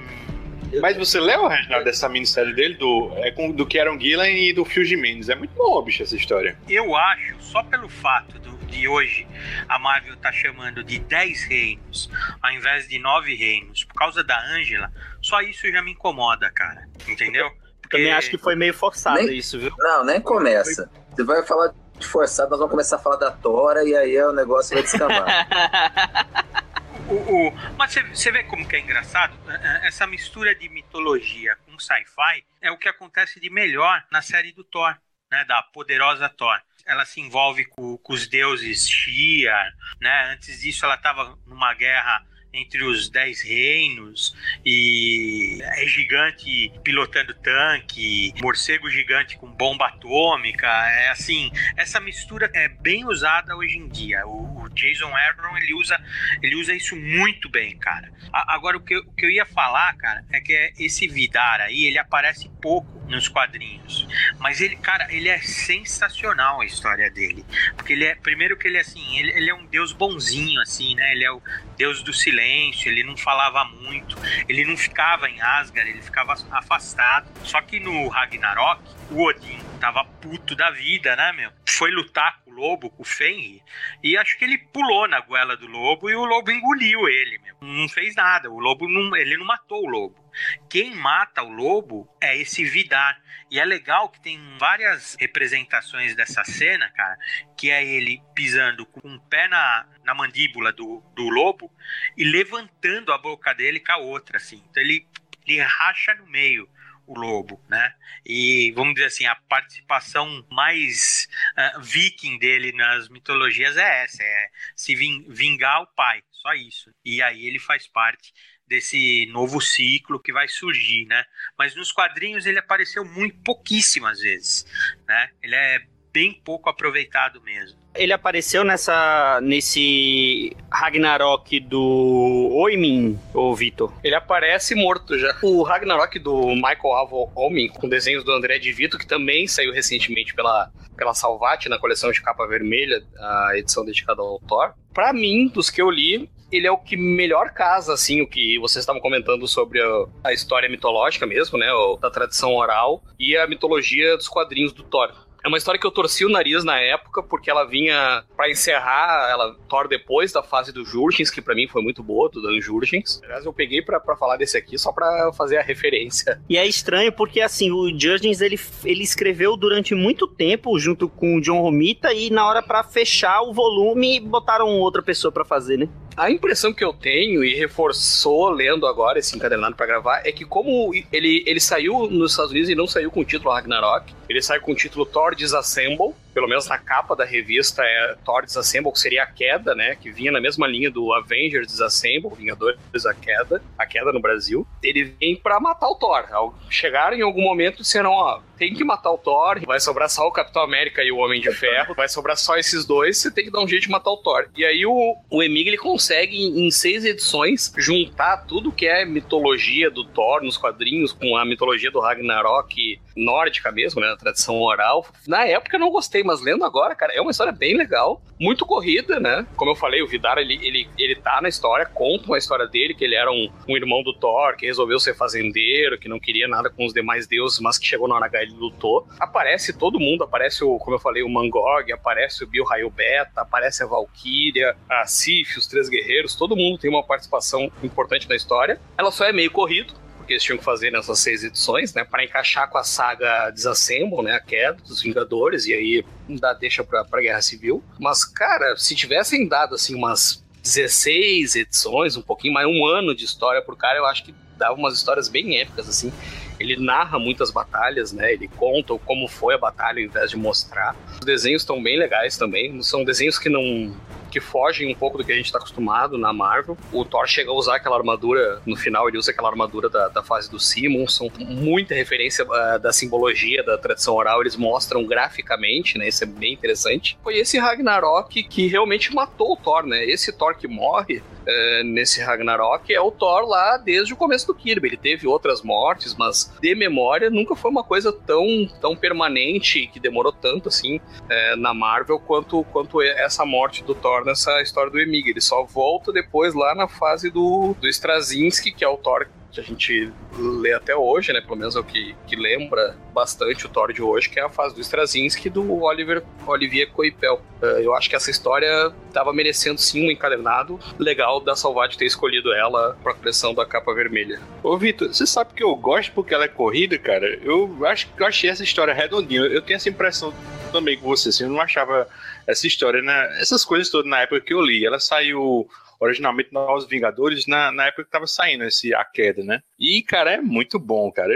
Mas você leu, Reginaldo, dessa minissérie dele, do, é com, do Kieron Gillen e do Phil Jimenez. É muito bom, bicho, essa história. Eu acho, só pelo fato do- de hoje a Marvel tá chamando de 10 reinos ao invés de 9 reinos, por causa da Angela, só isso já me incomoda, cara. Entendeu? Porque- Também acho que foi meio forçado Nem- isso, viu? Não, nem começa. Você vai falar de forçado, nós vamos começar a falar da Tora e aí o negócio vai descambar. O, o- mas você- vê como que é engraçado? Eh, eh, Essa mistura de mitologia com sci-fi é o que acontece de melhor na série do Thor, né? Da poderosa Thor. Ela se envolve com, com os deuses Shia, né? Antes disso ela estava numa guerra entre os dez reinos e é gigante pilotando tanque, morcego gigante com bomba atômica, é assim, essa mistura é bem usada hoje em dia. O Jason Aaron ele usa ele usa isso muito bem, cara. A- agora, o que, o que eu ia falar, cara, é que esse Vidar aí, ele aparece pouco nos quadrinhos. Mas ele, cara, ele é sensacional a história dele. Porque ele é, primeiro que ele é assim, ele, ele é um deus bonzinho, assim, né? Ele é o deus do silêncio, ele não falava muito, ele não ficava em Asgard, ele ficava afastado. Só que no Ragnarok, o Odin tava puto da vida, né, meu? Foi lutar com o lobo, com o Fenrir, e acho que ele pulou na goela do lobo e o lobo engoliu ele, meu. Não fez nada, o lobo não, ele não matou o lobo. Quem mata o lobo é esse Vidar. E é legal que tem várias representações dessa cena, cara, que é ele pisando com um pé na, na mandíbula do, do lobo e levantando a boca dele com a outra, assim. Então ele, ele racha no meio o lobo, né? E vamos dizer assim, a participação mais uh, viking dele nas mitologias é essa, é se vingar o pai, só isso. E aí ele faz parte desse novo ciclo que vai surgir, né? Mas nos quadrinhos ele apareceu muito pouquíssimas vezes, né? Ele é bem pouco aproveitado mesmo. Ele apareceu nessa nesse Ragnarok do Oimin, ô Vitor. Ele aparece morto já. O Ragnarok do Michael Avo Omin, com desenhos do André de Vito, que também saiu recentemente pela, pela Salvati na coleção de capa vermelha, a edição dedicada ao Thor. Para mim, dos que eu li, ele é o que melhor casa, assim, o que vocês estavam comentando sobre a, a história mitológica mesmo, né? Da tradição oral e a mitologia dos quadrinhos do Thor. É uma história que eu torci o nariz na época, porque ela vinha para encerrar ela Thor depois da fase do Jurgens, que para mim foi muito boa, do Dan Jurgens. Aliás, eu peguei para falar desse aqui só para fazer a referência. E é estranho porque, assim, o Jurgens, ele, ele escreveu durante muito tempo junto com o John Romita e na hora para fechar o volume, botaram outra pessoa para fazer, né? A impressão que eu tenho, e reforçou lendo agora esse encadernado para gravar, é que como ele, ele saiu nos Estados Unidos e não saiu com o título Ragnarok, ele sai com o título Thor Disassemble, pelo menos na capa da revista, é Thor Disassemble, que seria a queda, né? Que vinha na mesma linha do Avengers Disassemble, Vingadores a Queda, a queda no Brasil. Ele vem para matar o Thor. Chegaram em algum momento disseram, ó, tem que matar o Thor, vai sobrar só o Capitão América e o Homem de Ferro, vai sobrar só esses dois, você tem que dar um jeito de matar o Thor. E aí o, o Emig, ele consegue, em seis edições, juntar tudo que é mitologia do Thor nos quadrinhos com a mitologia do Ragnarok nórdica mesmo, né, na tradição oral. Na época eu não gostei mas lendo agora, cara, é uma história bem legal, muito corrida, né? Como eu falei, o Vidar, ele, ele, ele tá na história, conta uma história dele, que ele era um, um irmão do Thor, que resolveu ser fazendeiro, que não queria nada com os demais deuses, mas que chegou na hora H ele lutou. Aparece todo mundo, aparece o, como eu falei, o Mangog, aparece o Bill Raio Beta, aparece a Valkyria, a Sif, os Três Guerreiros, todo mundo tem uma participação importante na história. Ela só é meio corrido, porque eles tinham que fazer nessas seis edições, né? Para encaixar com a saga Disassemble, né? A queda dos Vingadores, e aí dá deixa pra, pra Guerra Civil. Mas, cara, se tivessem dado, assim, umas 16 edições, um pouquinho mais, um ano de história por cara, eu acho que dava umas histórias bem épicas, assim. Ele narra muitas batalhas, né? Ele conta como foi a batalha ao invés de mostrar. Os desenhos estão bem legais também. São desenhos que não que fogem um pouco do que a gente está acostumado na Marvel. O Thor chega a usar aquela armadura, no final ele usa aquela armadura da, da fase do Simonson, muita referência uh, da simbologia da tradição oral, eles mostram graficamente, né? Isso é bem interessante. Foi esse Ragnarok que realmente matou o Thor, né? Esse Thor que morre uh, nesse Ragnarok é o Thor lá desde o começo do Kirby. Ele teve outras mortes, mas de memória nunca foi uma coisa tão, tão permanente que demorou tanto assim uh, na Marvel quanto, quanto essa morte do Thor nessa história do Emig. Ele só volta depois lá na fase do, do Straczynski, que é o Thor que a gente lê até hoje, né? Pelo menos é o que, que lembra bastante o Thor de hoje, que é a fase do Straczynski do Oliver, Olivier Coipel. Uh, eu acho que essa história estava merecendo sim um encadernado legal da Salvat ter escolhido ela para a coleção da capa vermelha. Ô Vitor, você sabe que eu gosto porque ela é corrida, cara? Eu acho que eu achei essa história redondinha. Eu tenho essa impressão também com você, assim, eu não achava essa história, né? Essas coisas todas na época que eu li. Ela saiu originalmente Novos Vingadores na, na época que tava saindo esse A Queda, né? E, cara, é muito bom, cara.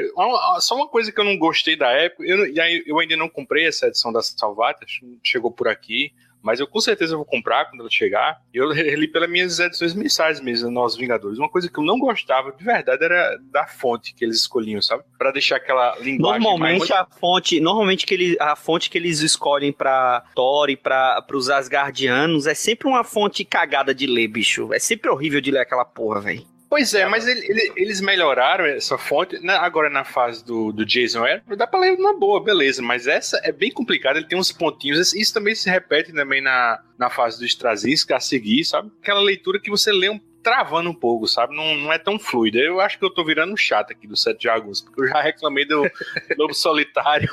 Só uma coisa que eu não gostei da época, eu, eu ainda não comprei essa edição da Salvatas, chegou por aqui. Mas eu com certeza vou comprar quando ela chegar. Eu reli pelas minhas edições mensais mesmo, Novos Vingadores. Uma coisa que eu não gostava de verdade era da fonte que eles escolhiam, sabe? Para deixar aquela linguagem Normalmente mais... a fonte, normalmente que ele, a fonte que eles escolhem para Thor e para os Asgardianos é sempre uma fonte cagada de ler, bicho. É sempre horrível de ler aquela porra, velho. Pois é, mas ele, ele, eles melhoraram essa fonte. Né, agora na fase do, do Jason Aaron, dá pra ler na boa, beleza. Mas essa é bem complicada, ele tem uns pontinhos. Isso também se repete também na, na fase do Straczynski a seguir, sabe? Aquela leitura que você lê um travando um pouco, sabe? Não, não é tão fluida. Eu acho que eu tô virando chato aqui do 7 de agosto, porque eu já reclamei do Lobo Solitário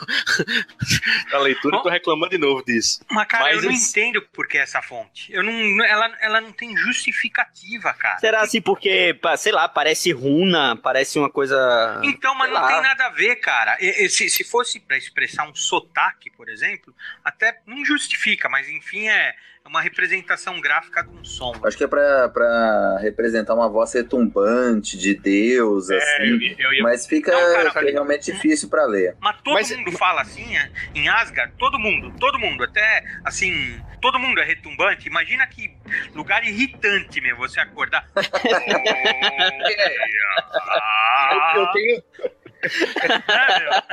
da leitura e tô reclamando de novo disso. Mas, cara, Mas eu não entendo por que essa fonte. Eu não, ela, ela não tem justificativa, cara. Será assim porque, sei lá, parece runa, parece uma coisa. Então, mas não lá. tem nada a ver, cara. Se, se fosse para expressar um sotaque, por exemplo, até não justifica, mas enfim, é uma representação gráfica de um som. Acho que é pra, pra representar uma voz retumbante de Deus, É, assim. eu, eu ia Mas fica Não, cara, fica realmente difícil pra ler. Mas todo Mas- mundo fala assim, é, em Asgard, todo mundo, todo mundo, até assim, todo mundo é retumbante. Imagina que lugar irritante, meu, você acordar. eu, eu tenho. É.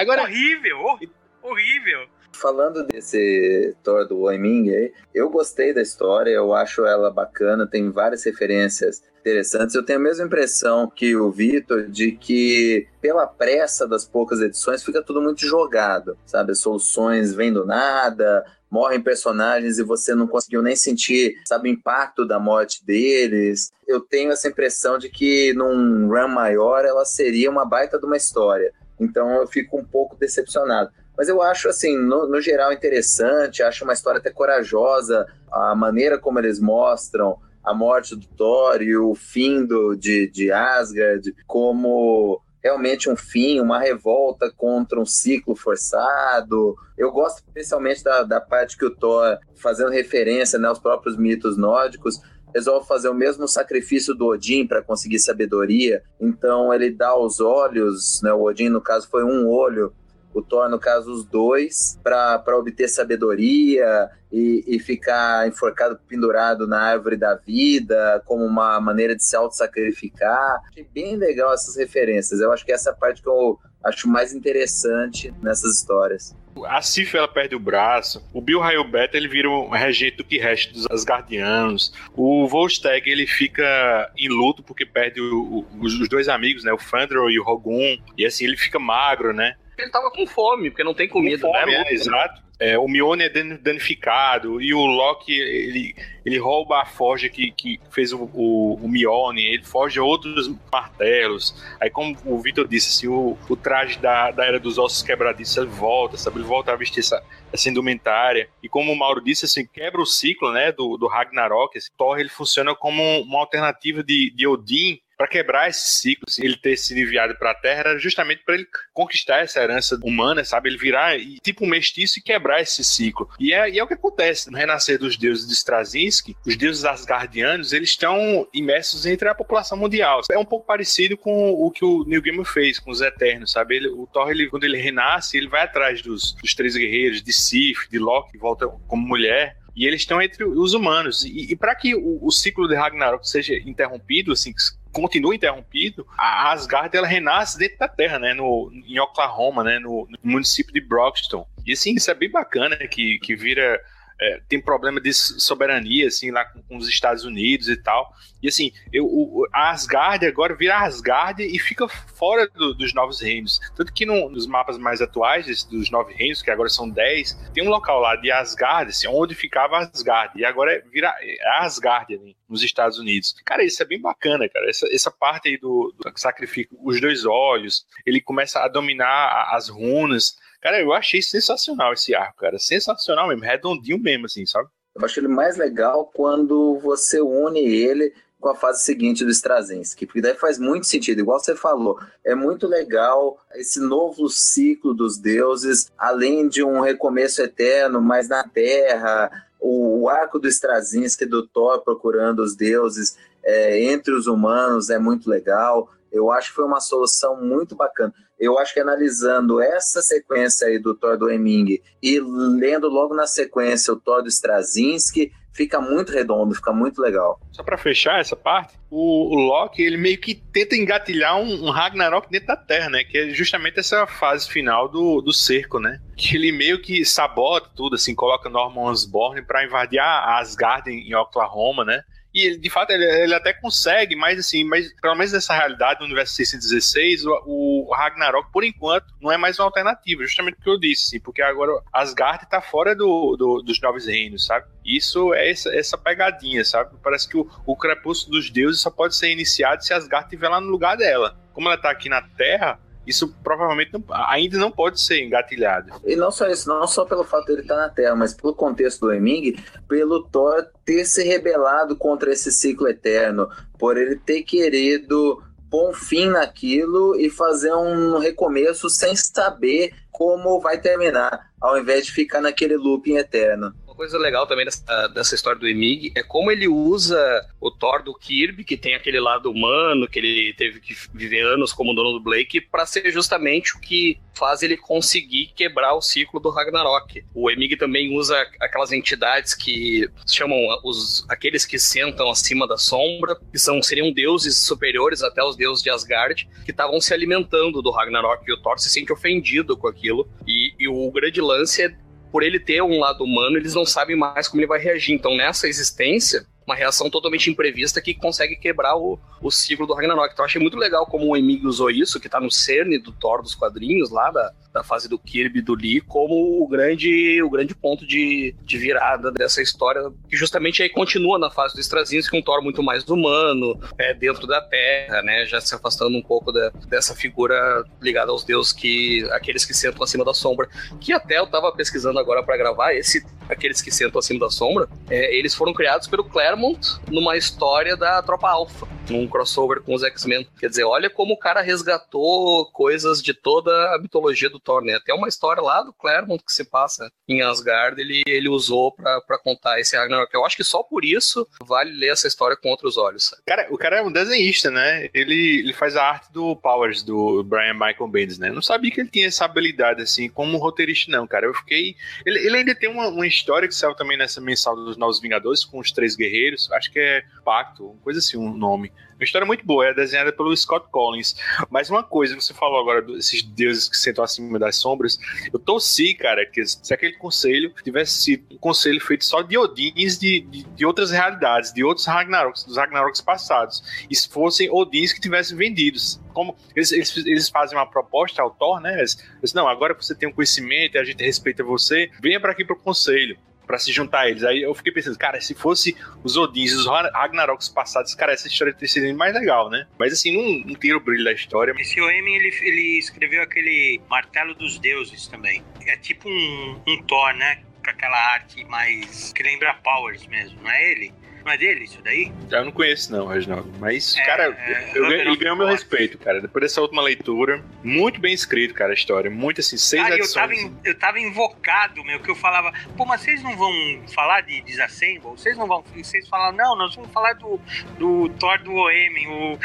Agora, horrível, hor- horrível. Falando desse Thor do Oiming aí, eu gostei da história, eu acho ela bacana, tem várias referências interessantes. Eu tenho a mesma impressão que o Vitor de que pela pressa das poucas edições fica tudo muito jogado, sabe? Soluções vêm do nada, morrem personagens e você não conseguiu nem sentir, sabe, o impacto da morte deles. Eu tenho essa impressão de que num run maior ela seria uma baita de uma história. Então eu fico um pouco decepcionado. Mas eu acho, assim, no, no geral interessante, acho uma história até corajosa, a maneira como eles mostram a morte do Thor e o fim do, de, de Asgard, como realmente um fim, uma revolta contra um ciclo forçado. Eu gosto especialmente da, da parte que o Thor, fazendo referência né, aos próprios mitos nórdicos, resolve fazer o mesmo sacrifício do Odin para conseguir sabedoria. Então ele dá os olhos, né, o Odin no caso foi um olho, o Thor no caso os dois, para obter sabedoria e, e ficar enforcado, pendurado na árvore da vida, como uma maneira de se auto-sacrificar. Achei bem legal essas referências. Eu acho que essa é parte que eu acho mais interessante nessas histórias. a Sif ela perde o braço, o Bill Beta ele vira um regente do que resta dos Asgardianos, o Volstagg ele fica em luto porque perde o- o- os, os dois amigos, né, o Fandral e o Rogun, e assim ele fica magro, né, Ele tava com fome, porque não tem comida, com fome, né? é, exato. É, o Mione é dan- danificado e o Loki ele, ele rouba a forja que, que fez o, o, o Mione, ele forja outros martelos. Aí, como o Victor disse, assim, o, o traje da, da Era dos Ossos Quebradiços ele volta, sabe? Ele volta a vestir essa, essa indumentária. E como o Mauro disse, assim, quebra o ciclo né, do, do Ragnarok. Esse Thor ele funciona como uma alternativa de, de Odin para quebrar esse ciclo, assim, ele ter sido enviado para a Terra era justamente para ele conquistar essa herança humana, sabe? Ele virar e, tipo um mestiço e quebrar esse ciclo. E é, e é o que acontece no renascer dos deuses de Straczynski. Os deuses asgardianos, eles estão imersos entre a população mundial. É um pouco parecido com o que o Neil Gaiman fez com os Eternos, sabe? Ele, o Thor, ele, quando ele renasce, ele vai atrás dos, dos três guerreiros, de Sif, de Loki, volta como mulher. E eles estão entre os humanos. E, e para que o, o ciclo de Ragnarok seja interrompido, assim, continua interrompido, a Asgard ela renasce dentro da Terra, né, no, em Oklahoma, né, no, no município de Broxton. E assim, isso é bem bacana, que, que vira é, tem problema de soberania, assim, lá com, com, os Estados Unidos e tal. E assim, eu, o, a Asgard agora vira Asgard e fica fora do, dos novos reinos. Tanto que no, nos mapas mais atuais dos nove reinos, que agora são dez, tem um local lá de Asgard, assim, onde ficava Asgard. E agora vira Asgard ali, nos Estados Unidos. Cara, isso é bem bacana, cara. Essa, essa parte aí do, do sacrifício, os dois olhos, ele começa a dominar as runas. Cara, eu achei sensacional esse arco, cara. Sensacional mesmo, redondinho mesmo, assim, sabe? Eu acho ele mais legal quando você une ele com a fase seguinte do Straczynski, porque daí faz muito sentido, igual você falou, é muito legal esse novo ciclo dos deuses, além de um recomeço eterno, mas na Terra, o, arco do Straczynski, do Thor procurando os deuses é, entre os humanos é muito legal, eu acho que foi uma solução muito bacana. Eu acho que analisando essa sequência aí do Thor do Heming e lendo logo na sequência o Thor do Straczynski, fica muito redondo, fica muito legal. Só para fechar essa parte, o, Loki ele meio que tenta engatilhar um, Ragnarok dentro da Terra, né? Que é justamente essa fase final do, do cerco, né? Que ele meio que sabota tudo, assim, coloca Norman Osborn para invadir a Asgard em Oklahoma, né? E de fato, ele, ele, até consegue, mas assim, mas pelo menos nessa realidade do universo 616, o, o, Ragnarok, por enquanto, não é mais uma alternativa, justamente porque eu disse, porque agora Asgard tá fora do, do, dos novos reinos, sabe? Isso é essa, essa pegadinha, sabe? Parece que o, o crepúsculo dos deuses só pode ser iniciado se Asgard estiver lá no lugar dela. Como ela tá aqui na Terra, isso provavelmente não, ainda não pode ser engatilhado. E não só isso, não só pelo fato de ele estar na Terra, mas pelo contexto do Heming, pelo Thor ter se rebelado contra esse ciclo eterno, por ele ter querido pôr um fim naquilo e fazer um recomeço sem saber como vai terminar, ao invés de ficar naquele looping eterno. Coisa legal também dessa, dessa história do Emig é como ele usa o Thor do Kirby, que tem aquele lado humano, que ele teve que viver anos como dono do Blake, para ser justamente o que faz ele conseguir quebrar o ciclo do Ragnarok. O Emig também usa aquelas entidades que chamam os aqueles que sentam acima da sombra, que são seriam deuses superiores até os deuses de Asgard, que estavam se alimentando do Ragnarok e o Thor se sente ofendido com aquilo. E, e o grande lance é por ele ter um lado humano, eles não sabem mais como ele vai reagir. Então, nessa existência, uma reação totalmente imprevista que consegue quebrar o, o ciclo do Ragnarok. Então, eu achei muito legal como o Emig usou isso, que tá no cerne do Thor dos quadrinhos, lá da, da fase do Kirby do Lee, como o grande, o grande ponto de, de virada dessa história, que justamente aí continua na fase do Straczynski, um Thor muito mais humano, é, dentro da Terra, né, já se afastando um pouco da, dessa figura ligada aos deuses, que aqueles que sentam acima da sombra, que até eu tava pesquisando agora para gravar, esse aqueles que sentam acima da sombra, é, eles foram criados pelo Claremont numa história da Tropa Alpha, num crossover com os X-Men. Quer dizer, olha como o cara resgatou coisas de toda a mitologia do Thor, né? Até uma história lá do Claremont que se passa em Asgard, ele, ele usou para contar esse Ragnarok. Eu acho que só por isso vale ler essa história com outros olhos. Sabe? Cara, o cara é um desenhista, né? Ele, ele faz a arte do Powers, do Brian Michael Bendis, né? Não sabia que ele tinha essa habilidade, assim, como roteirista, não, cara. Eu fiquei... Ele, ele ainda tem uma, uma história que saiu também nessa mensal dos Novos Vingadores, com os Três Guerreiros, acho que é Pacto, coisa assim, um nome. Uma história muito boa, é desenhada pelo Scott Collins. Mas uma coisa você falou agora desses deuses que sentam acima das sombras, eu torci, cara, que se aquele conselho tivesse sido um conselho feito só de Odins de, de, de outras realidades, de outros Ragnaroks, dos Ragnaroks passados, e se fossem Odins que tivessem vendidos. Como eles, eles, eles fazem uma proposta ao Thor, né? Eles, eles, não, agora que você tem um conhecimento e a gente respeita você, venha para aqui pro conselho para se juntar a eles. Aí eu fiquei pensando, cara, se fosse os Odins, os Ragnaroks passados, cara, essa história teria sido mais legal, né? Mas assim, não, não tira o brilho da história. Esse Oemin, ele, ele escreveu aquele Martelo dos Deuses também. É tipo um, um Thor, né? Com aquela arte mais. que lembra Powers mesmo, não é ele? Não é dele isso daí? Eu não conheço, não, Reginaldo. Mas, é, cara, é, eu, eu, ele ganhou meu respeito, cara. Depois dessa última leitura, muito bem escrito, cara, a história. Muito assim, seis cara, edições. Eu tava, eu tava invocado, meu, que eu falava, pô, mas vocês não vão falar de Disassemble? Vocês não vão. Vocês falaram, não, nós vamos falar do, do Thor do Oemen. O...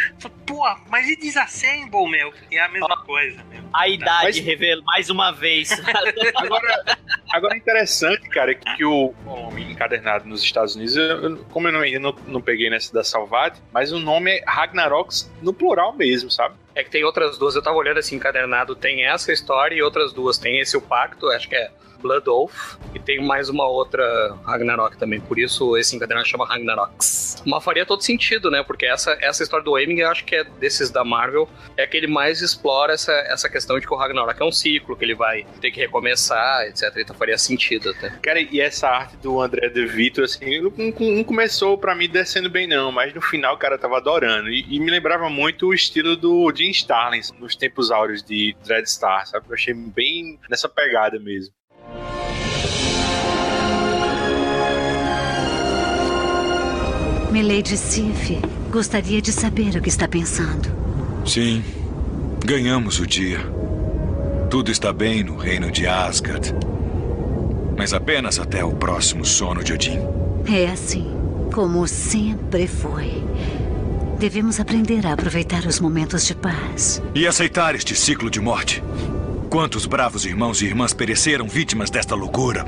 Pô, mas e Disassemble, meu? E é a mesma coisa, meu. A idade mas... revela mais uma vez. agora, agora é interessante, cara, que, que o homem encadernado nos Estados Unidos, eu, como eu não, eu não, não peguei nessa da Salvat, mas o nome é Ragnaroks no plural mesmo, sabe? É que tem outras duas, eu tava olhando assim, encadernado, tem essa história e outras duas. Tem esse o Pacto, acho que é Blood Oath, e tem mais uma outra Ragnarok também, por isso esse encadernado chama Ragnaroks. Mas faria todo sentido, né? Porque essa, essa história do Aiming, eu acho que é desses da Marvel, é que ele mais explora essa, essa questão de que o Ragnarok é um ciclo, que ele vai ter que recomeçar, etc. Então faria sentido até. Cara, e essa arte do André De Vito, assim, não, não começou para mim descendo bem, não, mas no final, cara, tava adorando. E, e, me lembrava muito o estilo do Jim Starlin nos tempos áureos de Dreadstar, sabe? Eu achei bem nessa pegada mesmo. Milady Sif gostaria de saber o que está pensando. Sim, ganhamos o dia. Tudo está bem no reino de Asgard. Mas apenas até o próximo sono de Odin. É assim, como sempre foi. Devemos aprender a aproveitar os momentos de paz. E aceitar este ciclo de morte. Quantos bravos irmãos e irmãs pereceram vítimas desta loucura?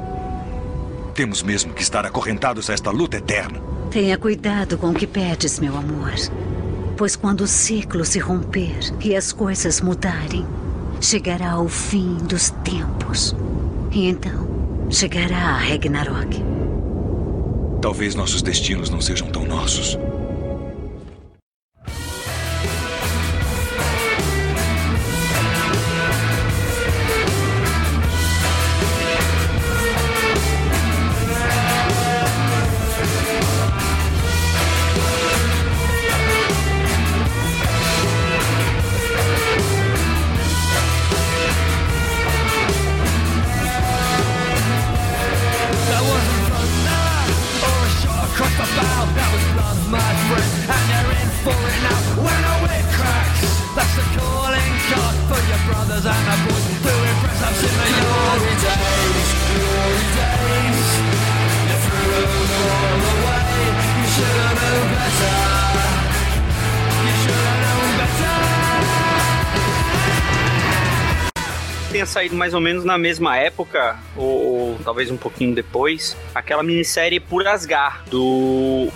Temos mesmo que estar acorrentados a esta luta eterna. Tenha cuidado com o que pedes, meu amor. Pois quando o ciclo se romper e as coisas mudarem, chegará o fim dos tempos. E então chegará a Ragnarok. Talvez nossos destinos não sejam tão nossos. Saído mais ou menos na mesma época, ou, ou talvez um pouquinho depois, aquela minissérie Por Asgard, do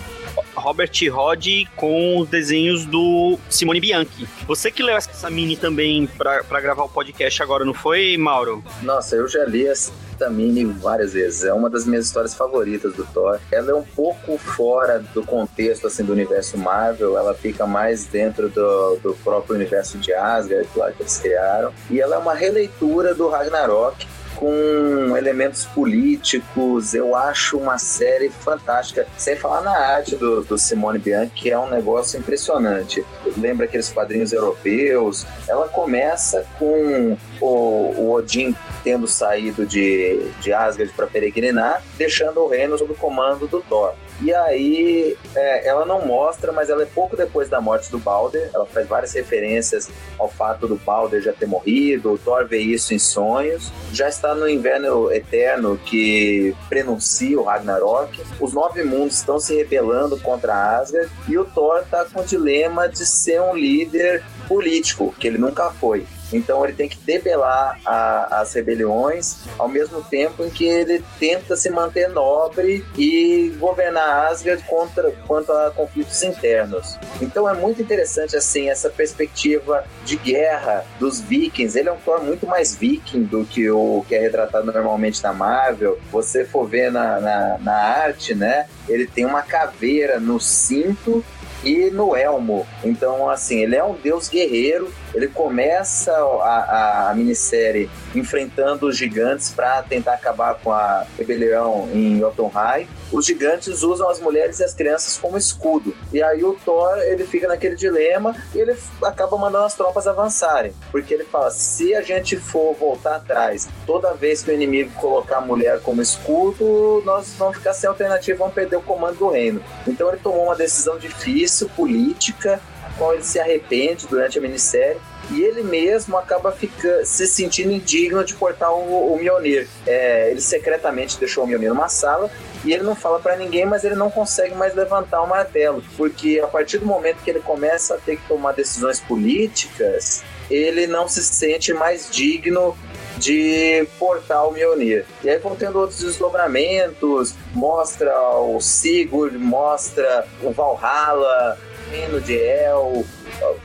Robert Rod com os desenhos do Simone Bianchi. Você que leu essa mini também para gravar o podcast agora, não foi, Mauro? Nossa, eu já li essa mini várias vezes. É uma das minhas histórias favoritas do Thor. Ela é um pouco fora do contexto assim do universo Marvel, ela fica mais dentro do, do próprio universo de Asgard, lá que eles criaram. E ela é uma releitura do Ragnarok com elementos políticos. Eu acho uma série fantástica. Sem falar na arte do, do Simone Bianchi, que é um negócio impressionante. Lembra aqueles quadrinhos europeus? Ela começa com o, o Odin tendo saído de, de Asgard para peregrinar, deixando o reino sob o comando do Thor. E aí é, ela não mostra, mas ela é pouco depois da morte do Balder. Ela faz várias referências ao fato do Balder já ter morrido. O Thor vê isso em sonhos. Já está no inverno eterno que prenuncia o Ragnarok. Os nove mundos estão se rebelando contra Asgard e o Thor está com o dilema de ser um líder político, que ele nunca foi. Então ele tem que debelar a, as rebeliões ao mesmo tempo em que ele tenta se manter nobre e governar Asgard contra, quanto a conflitos internos. Então é muito interessante assim essa perspectiva de guerra dos vikings. Ele é um Thor muito mais viking do que o que é retratado normalmente na Marvel. Você for ver na, na, na arte, né? Ele tem uma caveira no cinto e no elmo. Então, assim, ele é um deus guerreiro. Ele começa a, a, a minissérie enfrentando os gigantes para tentar acabar com a rebelião em Jotunheim. Os gigantes usam as mulheres e as crianças como escudo. E aí o Thor ele fica naquele dilema e ele acaba mandando as tropas avançarem, porque ele fala: se a gente for voltar atrás, toda vez que o inimigo colocar a mulher como escudo, nós vamos ficar sem alternativa, vamos perder o comando do reino. Então ele tomou uma decisão difícil política, qual ele se arrepende durante a minissérie e ele mesmo acaba se sentindo indigno de portar o, o Mjolnir. É, ele secretamente deixou o Mjolnir numa sala e ele não fala para ninguém, mas ele não consegue mais levantar o martelo, porque a partir do momento que ele começa a ter que tomar decisões políticas, ele não se sente mais digno de portar o Mjolnir. E aí vão tendo outros desdobramentos, mostra o Sigurd, mostra o Valhalla, reino de El,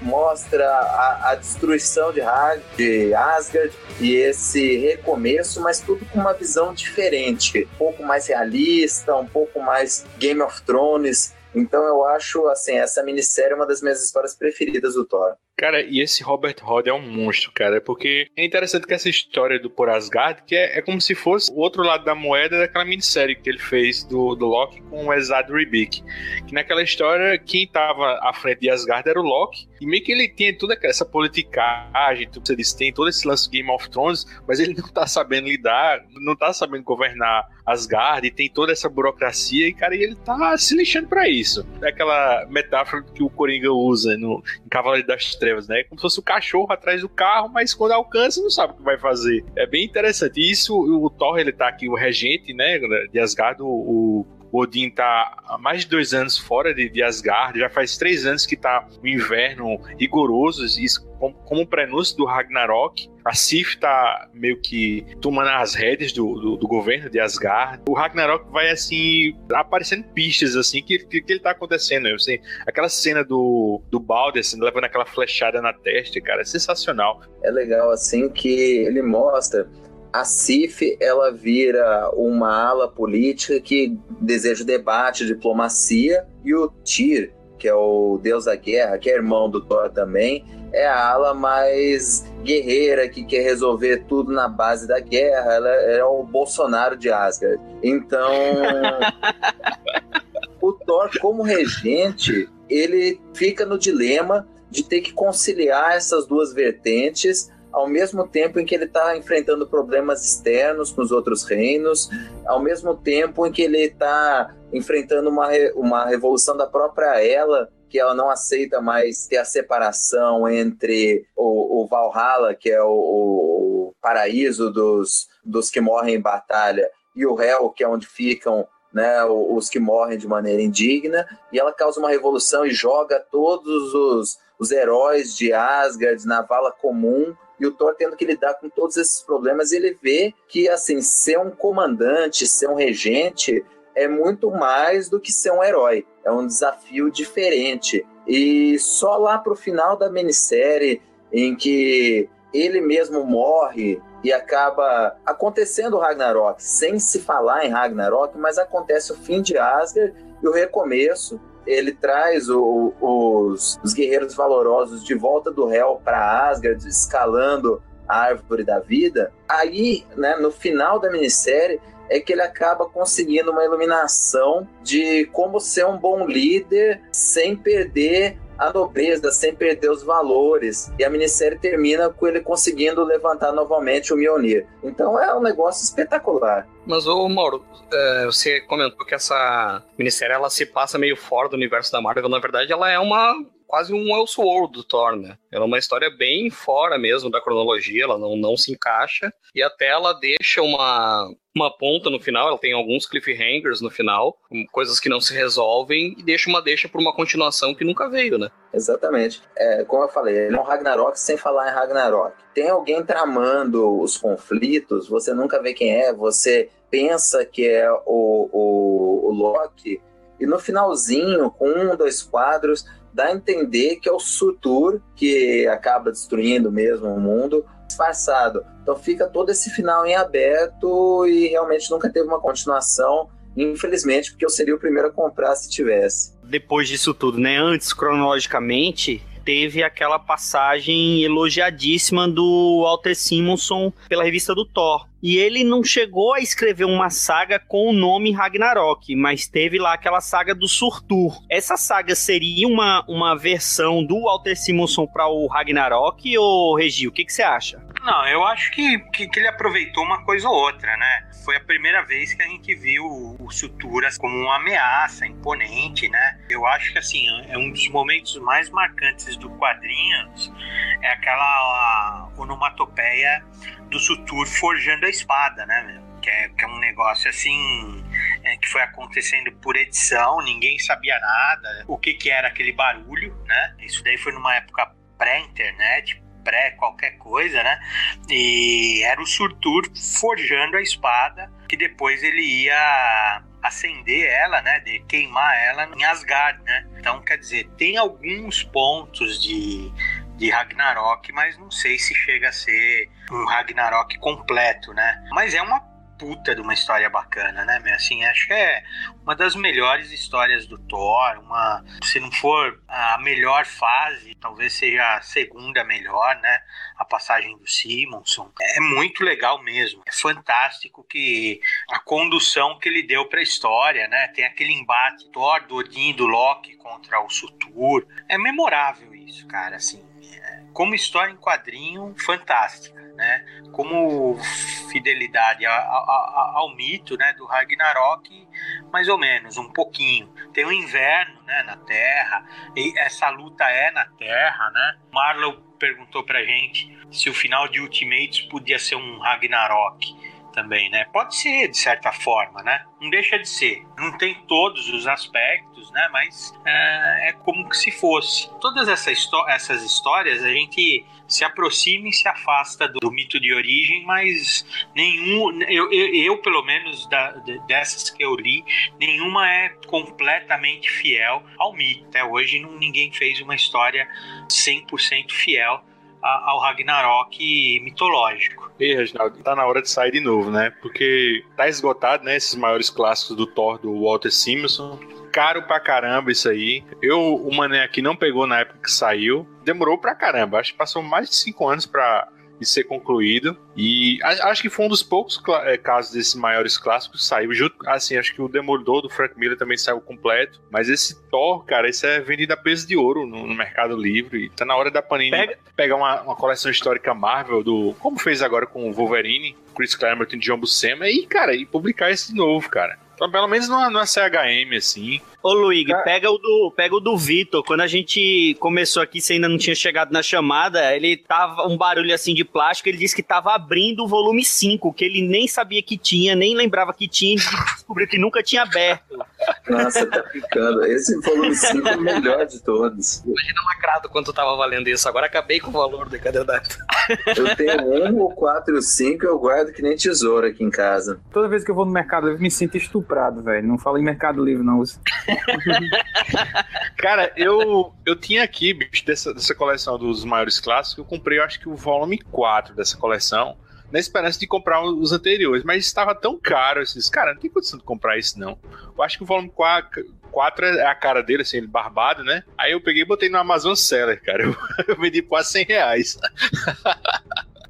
mostra a, a destruição de, de Asgard e esse recomeço, mas tudo com uma visão diferente, um pouco mais realista, um pouco mais Game of Thrones. Então eu acho assim essa minissérie é uma das minhas histórias preferidas do Thor. Cara, e esse Robert Rod é um monstro, cara, porque é interessante que essa história do Por Asgard, que é, é como se fosse o outro lado da moeda daquela minissérie que ele fez do, do Loki com o Ezad Ribic. Que naquela história, quem tava à frente de Asgard era o Loki, e meio que ele tem toda essa politicagem, que você disse, tem todo esse lance Game of Thrones, mas ele não tá sabendo lidar, não tá sabendo governar Asgard, e tem toda essa burocracia, e cara, ele tá se lixando para isso. É aquela metáfora que o Coringa usa no, em Cavaleiro das Trevas, né? Como se fosse o cachorro atrás do carro, mas quando alcança não sabe o que vai fazer. É bem interessante. E isso, o Thor, ele tá aqui, o regente, né, de Asgard, o, o Odin tá há mais de dois anos fora de, de Asgard, já faz três anos que tá o um inverno rigoroso, isso como, como prenúncio do Ragnarok. A Sif tá meio que tomando as rédeas do, do, do, governo de Asgard. O Ragnarok vai, assim, aparecendo pistas, assim, que, que, que ele tá acontecendo. Assim, aquela cena do, do Balder, assim, levando aquela flechada na testa, cara, é sensacional. É legal, assim, que ele mostra a CIF ela vira uma ala política que deseja debate, diplomacia, e o Tyr, que é o deus da guerra, que é irmão do Thor também, é a ala mais guerreira que quer resolver tudo na base da guerra. Ela é o Bolsonaro de Asgard. Então, o Thor, como regente, ele fica no dilema de ter que conciliar essas duas vertentes ao mesmo tempo em que ele está enfrentando problemas externos com os outros reinos, ao mesmo tempo em que ele está enfrentando uma, uma revolução da própria ela, que ela não aceita mais ter a separação entre o, o Valhalla, que é o, o, paraíso dos, dos que morrem em batalha, e o Hell, que é onde ficam né, os que morrem de maneira indigna, e ela causa uma revolução e joga todos os, os heróis de Asgard na vala comum e o Thor tendo que lidar com todos esses problemas, ele vê que assim ser um comandante, ser um regente é muito mais do que ser um herói. É um desafio diferente. E só lá pro final da minissérie, em que ele mesmo morre e acaba acontecendo Ragnarok, sem se falar em Ragnarok, mas acontece o fim de Asgard e o recomeço ele traz o, os, os, guerreiros valorosos de volta do réu para Asgard, escalando a árvore da vida. Aí, né, no final da minissérie, é que ele acaba conseguindo uma iluminação de como ser um bom líder sem perder a nobreza, sem perder os valores. E a minissérie termina com ele conseguindo levantar novamente o Mjolnir. Então é um negócio espetacular. Mas, ô Mauro, é, você comentou que essa minissérie ela se passa meio fora do universo da Marvel. Na verdade, ela é uma quase um Elseworld do Thor, né? Ela é uma história bem fora mesmo da cronologia, ela não, não se encaixa. E até ela deixa uma, uma ponta no final, ela tem alguns cliffhangers no final, coisas que não se resolvem, e deixa uma deixa por uma continuação que nunca veio, né? Exatamente. É, como eu falei, ele é um Ragnarok sem falar em Ragnarok. Tem alguém tramando os conflitos, você nunca vê quem é, você pensa que é o, o, o Loki, e no finalzinho, com um, dois quadros, dá a entender que é o Surtur que acaba destruindo mesmo o mundo, disfarçado. Então fica todo esse final em aberto e realmente nunca teve uma continuação, infelizmente, porque eu seria o primeiro a comprar se tivesse. Depois disso tudo, né? Antes, cronologicamente, teve aquela passagem elogiadíssima do Walter Simonson pela revista do Thor. E ele não chegou a escrever uma saga com o nome Ragnarok, mas teve lá aquela saga do Surtur. Essa saga seria uma, uma versão do Walter Simonson para o Ragnarok, ou Regi, o que, que você acha? Não, eu acho que, que, que, ele aproveitou uma coisa ou outra, né? Foi a primeira vez que a gente viu o Suturas como uma ameaça imponente, né? Eu acho que, assim, é um dos momentos mais marcantes do quadrinhos, é aquela onomatopeia do Sutur forjando a espada, né, meu? Que é, que é um negócio assim é, que foi acontecendo por edição, ninguém sabia nada, o que que era aquele barulho, né? Isso daí foi numa época pré-internet, pré qualquer coisa, né? E era o Surtur forjando a espada, que depois ele ia acender ela, né, de queimar ela em Asgard, né? Então, quer dizer, tem alguns pontos de de Ragnarok, mas não sei se chega a ser um Ragnarok completo, né? Mas é uma puta de uma história bacana, né? Assim, acho que é uma das melhores histórias do Thor. Uma, se não for a melhor fase, talvez seja a segunda melhor, né? A passagem do Simonson. É muito legal mesmo. É fantástico que a condução que ele deu para a história, né? Tem aquele embate Thor, do Odin, do Loki contra o Sutur. É memorável isso, cara, assim como história em quadrinho fantástica, né? Como fidelidade ao, ao, ao, mito, né, do Ragnarok, mais ou menos, um pouquinho. Tem o inverno, né, na Terra, e essa luta é na Terra, né? Marlow perguntou pra gente se o final de Ultimates podia ser um Ragnarok também, né? Pode ser, de certa forma, né? Não deixa de ser. Não tem todos os aspectos, né? Mas é, é como que se fosse. Todas essa essas histórias a gente se aproxima e se afasta do, do mito de origem, mas nenhum, eu, eu, eu pelo menos da, dessas que eu li, nenhuma é completamente fiel ao mito. Até hoje não, ninguém fez uma história 100% fiel ao Ragnarok mitológico. E Reginaldo, tá na hora de sair de novo, né? Porque tá esgotado, né? Esses maiores clássicos do Thor do Walter Simonson. Caro pra caramba isso aí. Eu, o Mané aqui não pegou na época que saiu. Demorou pra caramba. Acho que passou mais de cinco anos pra de ser concluído. E acho que foi um dos poucos é, casos desses maiores clássicos que saiu. Junto, assim, acho que o Demolidor do Frank Miller também saiu completo. Mas esse Thor, cara, esse é vendido a peso de ouro no, no Mercado Livre. E tá na hora da Panini Pega. pegar uma, uma, coleção histórica Marvel do. Como fez agora com o Wolverine, Chris Claremont e John Buscema. E, cara, e publicar esse de novo, cara. Então, pelo menos numa, numa CHM, assim. Ô, Luigi, pega o do, pega o do Vitor. Quando a gente começou aqui, você ainda não tinha chegado na chamada, ele tava um barulho assim de plástico, ele disse que tava abrindo o volume 5, que ele nem sabia que tinha, nem lembrava que tinha, e descobriu que nunca tinha aberto. Nossa, tá ficando. Esse volume 5 é o melhor de todos. Imagina lacrado quanto tava valendo isso. Agora acabei com o valor do Cadê Data. Eu tenho um, o 4 e o 5 eu guardo que nem tesouro aqui em casa. Toda vez que eu vou no Mercado Livre, me sinto estuprado, velho. Não falo em Mercado Livre, não. Cara, eu, eu tinha aqui, bicho, dessa, dessa coleção dos maiores clássicos, eu comprei, eu acho que o volume 4 dessa coleção, na esperança de comprar os anteriores, mas estava tão caro, esses, cara, não tem condição de comprar isso, não. Eu acho que o volume 4, 4 é a cara dele, assim, ele barbado, né? Aí eu peguei e botei no Amazon Seller, cara. Eu, eu vendi quase 100 reais.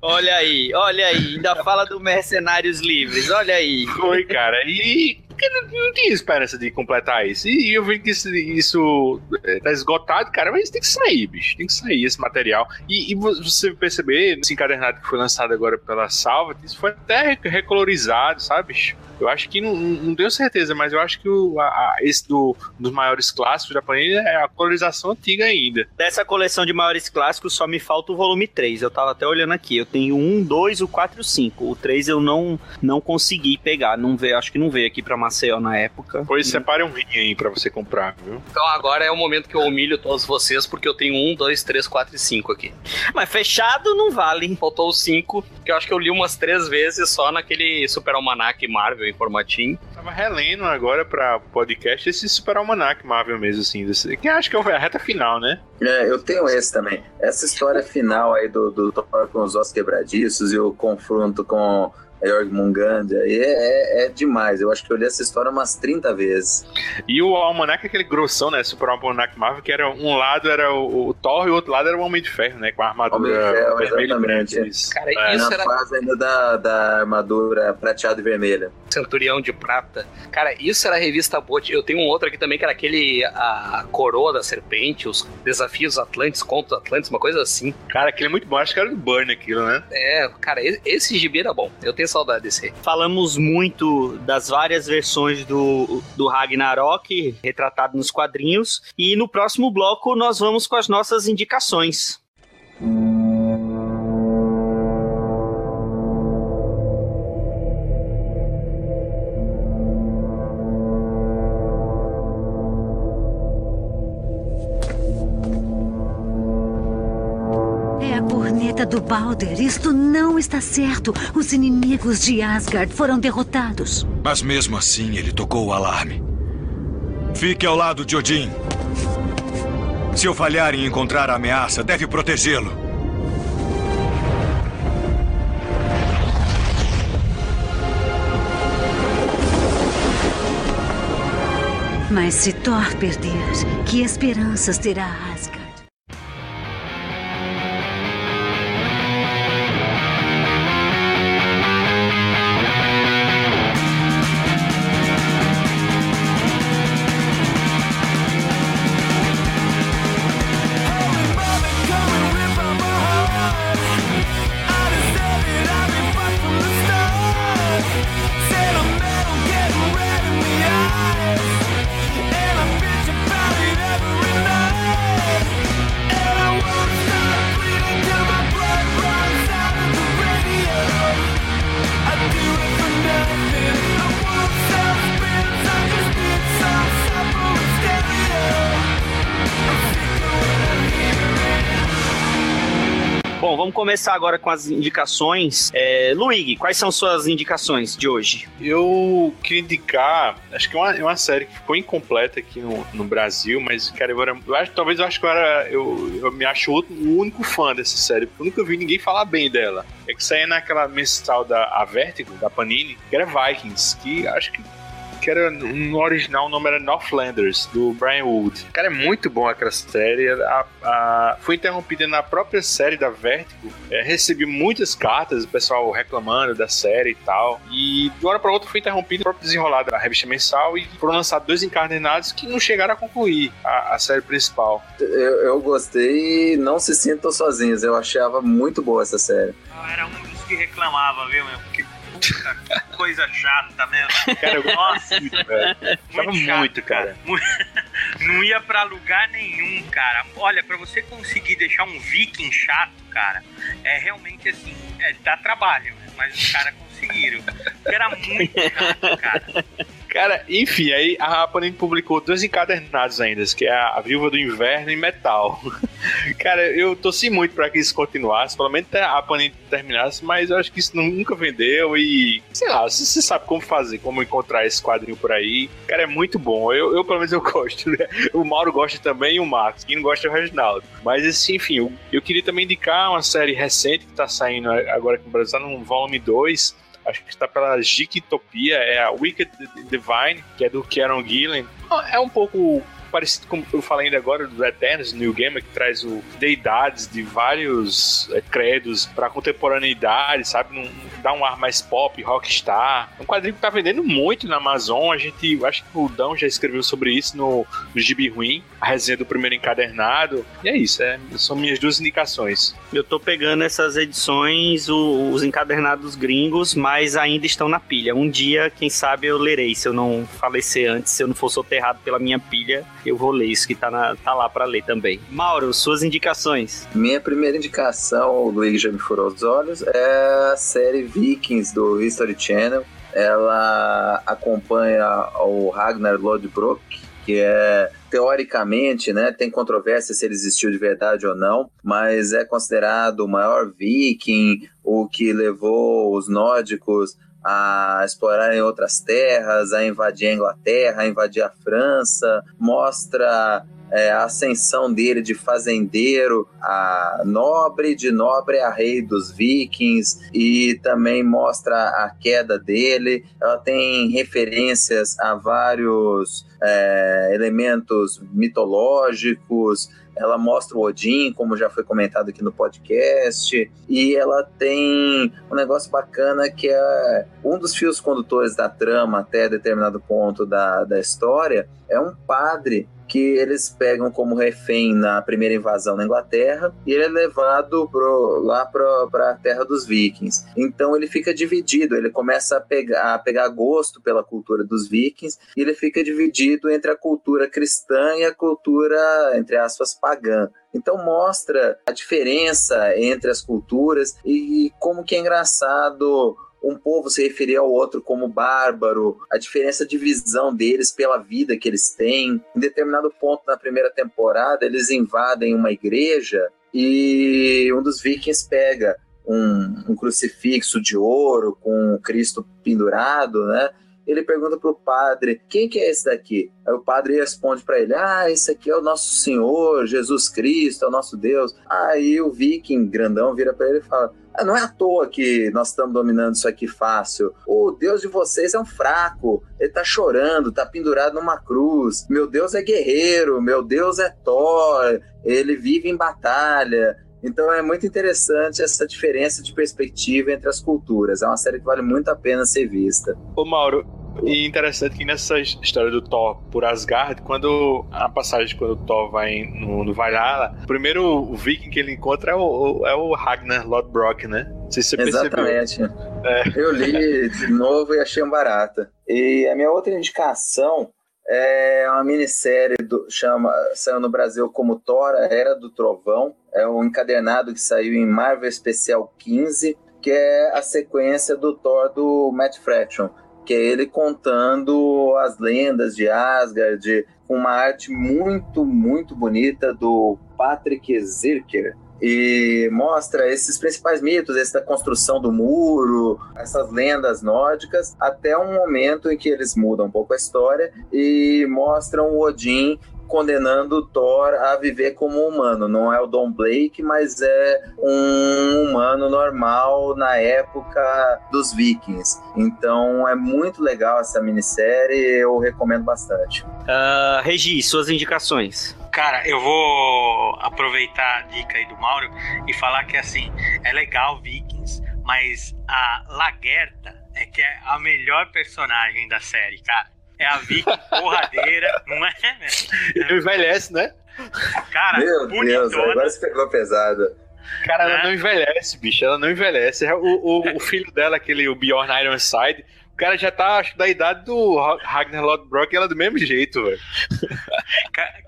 Olha aí, olha aí, ainda fala do Mercenários Livres, olha aí. Foi, cara. E porque não, tinha esperança de completar isso. E eu vi que isso, isso é, tá esgotado, cara, mas tem que sair, bicho. Tem que sair esse material. E, e você perceber, esse encadernado que foi lançado agora pela Salva, isso foi até recolorizado, sabe, bicho? Eu acho que não, não tenho certeza, mas eu acho que o, a, a, esse do, dos maiores clássicos da Panini é a colorização antiga ainda. Dessa coleção de maiores clássicos só me falta o volume 3. Eu tava até olhando aqui. Eu tenho um, dois, o 4 e o 5. O 3 eu não, não consegui pegar. Não veio, acho que não veio aqui pra Maceió na época. Pois separe um rim aí pra você comprar, viu? Então agora é o momento que eu humilho todos vocês, porque eu tenho um, dois, três, quatro e cinco aqui. Mas fechado não vale. Faltou o cinco, que eu acho que eu li umas três vezes só naquele Super Almanac Marvel em formatinho. Tava relendo agora pra podcast esse Super Almanac Marvel mesmo, assim. Desse, que acho que é a reta final, né? É, eu tenho esse também. Essa história final aí do, do Thor com os ossos quebradiços e o confronto com Jorg Mungandia. E é, é, é, demais. Eu acho que eu li essa história umas 30 vezes. E o Almanac é aquele grossão, né? Super Almanac Marvel, que era um lado era o, o Thor e o outro lado era o Homem de Ferro, né? Com a armadura Ferro, vermelha exatamente. e branca. Isso. Cara, É, isso na era fase ainda da, da armadura prateada e vermelha. Centurião de Prata. Cara, isso era a revista boa. Eu tenho um outro aqui também que era aquele a coroa da serpente, os desafios Atlantes contra Atlantes, uma coisa assim. Cara, aquele é muito bom. Acho que era do Burn aquilo, né? É, cara, e- esse gibi era bom. Eu tenho saudade desse. Falamos muito das várias versões do, do Ragnarok, retratado nos quadrinhos. E no próximo bloco nós vamos com as nossas indicações. É corneta do Balder. Isto não está certo. Os inimigos de Asgard foram derrotados. Mas mesmo assim, ele tocou o alarme. Fique ao lado de Odin. Se eu falhar em encontrar a ameaça, deve protegê-lo. Mas se Thor perder, que esperanças terá Asgard? Começar agora com as indicações. É, Luigi, quais são suas indicações de hoje? Eu queria indicar, acho que é uma, é uma série que ficou incompleta aqui no, no Brasil, mas, cara, eu, era, eu acho, talvez eu acho que eu, era, eu, eu me acho o o único fã dessa série, porque eu nunca vi ninguém falar bem dela. É que saía naquela mensal da a Vertigo, da Panini, que era Vikings, que acho que que era no original o nome era Northlanders, do Brian Wood. Cara, é muito bom aquela série. A, a- foi interrompida na própria série da Vertigo. É, recebi muitas cartas, o pessoal reclamando da série e tal. E de uma hora para outra foi interrompida, próprio desenrolado da revista mensal e foram lançados dois encadernados que não chegaram a concluir a, a série principal. Eu, eu gostei e não se sintam sozinhos. Eu achava muito boa essa série. Eu era um dos que reclamava, viu, meu? Porque coisa chata, meu. Cara, eu Nossa, muito, velho. Tava chato, muito, cara. Não ia pra lugar nenhum, cara. Olha, pra você conseguir deixar um viking chato, cara, é realmente assim, é, dá trabalho, né? mas os caras conseguiram. Era muito chato, cara. Cara, enfim, aí a Panini publicou dois encadernados ainda, que é a Viúva do Inverno e Metal. Cara, eu torci muito para que isso continuasse, pelo menos a Panini terminasse, mas eu acho que isso nunca vendeu e, sei lá, você, você sabe como fazer, como encontrar esse quadrinho por aí. Cara, é muito bom. Eu, eu pelo menos, eu gosto. Né? O Mauro gosta também e o Marcos. Quem não gosta é o Reginaldo. Mas, assim, enfim, eu, eu queria também indicar uma série recente que tá saindo agora aqui no Brasil, tá no volume 2, acho que está pela Geektopia, é a Wicked Divine, que é do Kieron Gillen. É um pouco parecido com eu falei ainda agora do Eternos, New Gamer, que traz o deidades de vários é, credos para contemporaneidade, sabe? Num, dá um ar mais pop, rockstar. É um quadrinho que tá vendendo muito na Amazon. A gente, acho que o Dão já escreveu sobre isso no, no Gibi Ruim, a resenha do primeiro encadernado. E é isso, é, são minhas duas indicações. Eu tô pegando essas edições, o, os encadernados gringos, mas ainda estão na pilha. Um dia, quem sabe, eu lerei. Se eu não falecer antes, se eu não for soterrado pela minha pilha, eu vou ler isso que tá, na, tá lá para ler também. Mauro, suas indicações. Minha primeira indicação, o Luigi já me furou os olhos, é a série Vikings do History Channel. Ela acompanha o Ragnar Lodbrok, que é teoricamente, né, tem controvérsia se ele existiu de verdade ou não, mas é considerado o maior viking, o que levou os nórdicos a explorar em outras terras, a invadir a Inglaterra, a invadir a França, mostra é, a ascensão dele de fazendeiro a nobre, de nobre a rei dos vikings, e também mostra a queda dele. Ela tem referências a vários é, elementos mitológicos, ela mostra o Odin, como já foi comentado aqui no podcast, e ela tem um negócio bacana que é um dos fios condutores da trama até determinado ponto da, da história, é um padre que eles pegam como refém na primeira invasão na Inglaterra e ele é levado pro, lá para a terra dos vikings. Então ele fica dividido, ele começa a pegar, a pegar gosto pela cultura dos vikings e ele fica dividido entre a cultura cristã e a cultura, entre aspas, pagã. Então mostra a diferença entre as culturas e como que é engraçado um povo se referir ao outro como bárbaro, a diferença de visão deles pela vida que eles têm. Em determinado ponto na primeira temporada, eles invadem uma igreja e um dos vikings pega um, um crucifixo de ouro com Cristo pendurado, né? ele pergunta pro padre: quem que é esse daqui? Aí o padre responde para ele: ah, esse aqui é o nosso Senhor, Jesus Cristo, é o nosso Deus. Aí o viking grandão vira para ele e fala: não é à toa que nós estamos dominando isso aqui fácil. O Deus de vocês é um fraco. Ele tá chorando, tá pendurado numa cruz. Meu Deus é guerreiro, meu Deus é Thor. Ele vive em batalha. Então é muito interessante essa diferença de perspectiva entre as culturas. É uma série que vale muito a pena ser vista. Ô Mauro, e interessante que nessa história do Thor por Asgard, quando a passagem quando o Thor vai no, no Valhalla, o primeiro viking que ele encontra é o, é o Ragnar Lodbrok, né? Não sei se você Exatamente. percebeu. É. Eu li de novo e achei um barata. E a minha outra indicação é uma minissérie do, chama saiu no Brasil como Thor, Era do Trovão. É um encadernado que saiu em Marvel Especial 15, que é a sequência do Thor do Matt Fraction, que é ele contando as lendas de Asgard com uma arte muito, muito bonita do Patrick Zirker, e mostra esses principais mitos, essa construção do muro, essas lendas nórdicas, até um momento em que eles mudam um pouco a história e mostram o Odin condenando Thor a viver como humano. Não é o Don Blake, mas é um humano normal na época dos Vikings. Então é muito legal essa minissérie, eu recomendo bastante. Uh, Regi, suas indicações. Cara, eu vou aproveitar a dica aí do Mauro e falar que assim, é legal Vikings, mas a Lagerta é que é a melhor personagem da série, cara é a Vicky porradeira, não é? Não envelhece, né? Cara, Meu bonitona. Deus, agora você pegou pesado. Cara, ela é. não envelhece, bicho. Ela não envelhece. O, o, o filho dela, aquele o Bjorn Ironside, O cara já tá, acho, da idade do Ragnar Lodbrok e ela é do mesmo jeito, velho.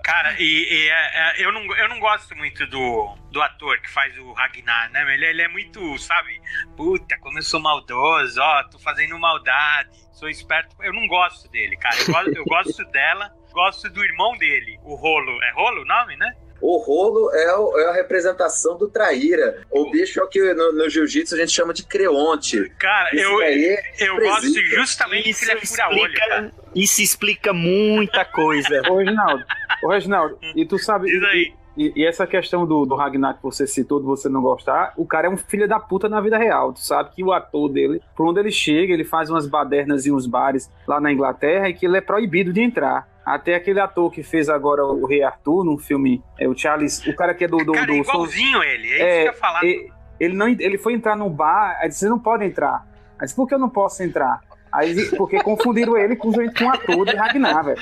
Cara, e, e é, é, eu, não, eu não gosto muito do, do ator que faz o Ragnar, né? Ele, ele é muito, sabe? Puta, como eu sou maldoso, ó, tô fazendo maldade, sou esperto. Eu não gosto dele, cara. Eu gosto, eu gosto dela, gosto do irmão dele, o Rolo. É Rolo o nome, né? O rolo é, o, é, a representação do traíra. O bicho é o que no, no jiu-jitsu a gente chama de creonte. Cara, Isso eu, é eu gosto justamente isso ele é fura-olho. Isso explica muita coisa. Ô, Reginaldo, ô, Reginaldo, e tu sabe... Isso aí. E, e, essa questão do, do Ragnar que você citou, de você não gostar, o cara é um filho da puta na vida real. Tu sabe que o ator dele, por onde ele chega, ele faz umas badernas e uns bares lá na Inglaterra e que ele é proibido de entrar. Até aquele ator que fez agora o Rei Arthur num filme, é o Charles, o cara que é do. do, cara, do é igualzinho ele, é, é isso que eu ia falar. Ele, ele, não, ele foi entrar num bar, aí disse: você não pode entrar. Aí disse: por que eu não posso entrar? Aí, porque confundiram ele com, com um ator de Ragnar, velho.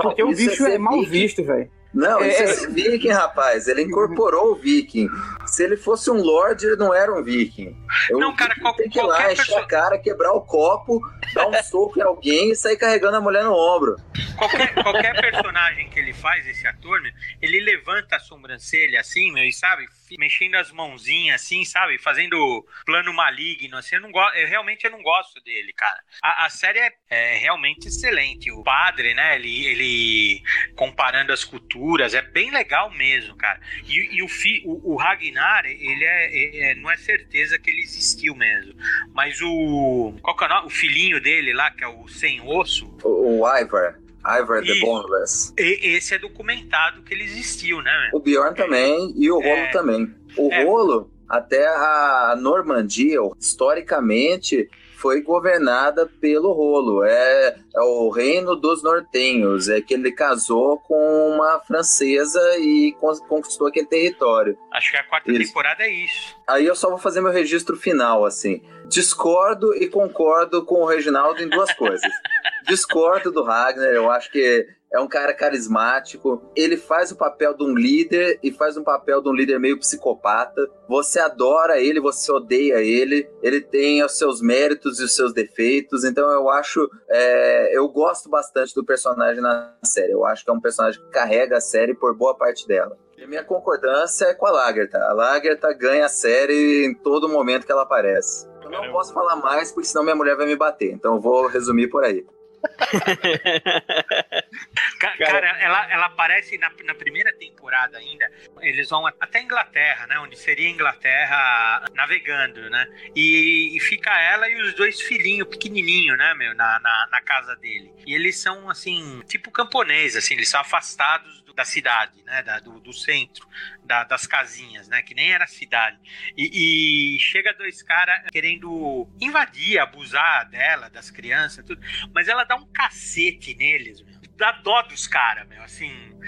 Porque o bicho é, é mal visto, velho. Não, isso é, é viking, rapaz. Ele incorporou o viking. Se ele fosse um lord, ele não era um viking. Eu, não, cara, qual, tem que ir lá, encher pessoa... a cara, quebrar o copo, dar um soco em alguém e sair carregando a mulher no ombro. Qualquer, qualquer personagem que ele faz, esse ator, meu, ele levanta a sobrancelha assim, meu, e sabe, mexendo as mãozinhas assim, sabe, fazendo plano maligno, assim, eu não gosto, eu realmente eu não gosto dele, cara. A, a série é, é, realmente excelente. O padre, né, ele, ele comparando as culturas, é bem legal mesmo, cara. E, e o, fi, o, o, Ragnar, ele é, é, é não é certeza que ele existiu mesmo, mas o qual que é o nome? O filhinho dele lá, que é o sem osso. O, o Ivar. Ivar the Boneless. E, esse é documentado que ele existiu, né? O Bjorn também e o Rolo é, também. O é. Rolo, até a Normandia, historicamente, foi governada pelo rolo. É, é, o reino dos nortenhos. É que ele casou com uma francesa e conquistou aquele território. Acho que a quarta isso. temporada é isso. Aí eu só vou fazer meu registro final, assim. Discordo e concordo com o Reginaldo em duas coisas. Discordo do Ragnar, eu acho que é um cara carismático, ele faz o papel de um líder e faz um papel de um líder meio psicopata. Você adora ele, você odeia ele, ele tem os seus méritos e os seus defeitos, então eu acho, é, eu gosto bastante do personagem na série. Eu acho que é um personagem que carrega a série por boa parte dela. E a minha concordância é com a Lagertha. A Lagertha ganha a série em todo momento que ela aparece. Eu não posso falar mais, porque senão minha mulher vai me bater. Então eu vou resumir por aí. Cara, ela, ela aparece na, na primeira temporada ainda. Eles vão até Inglaterra, né? Onde seria Inglaterra navegando, né? E, e fica ela e os dois filhinhos pequenininhos, né, meu, na, na, na, casa dele. E eles são, assim, tipo camponês, assim, eles são afastados do, da cidade, né? Da, do, do centro, da, das casinhas, né? Que nem era cidade. E, e chega dois caras querendo invadir, abusar dela, das crianças, tudo. Mas ela dá um cacete neles, meu. Dá dó dos caras, meu. Assim,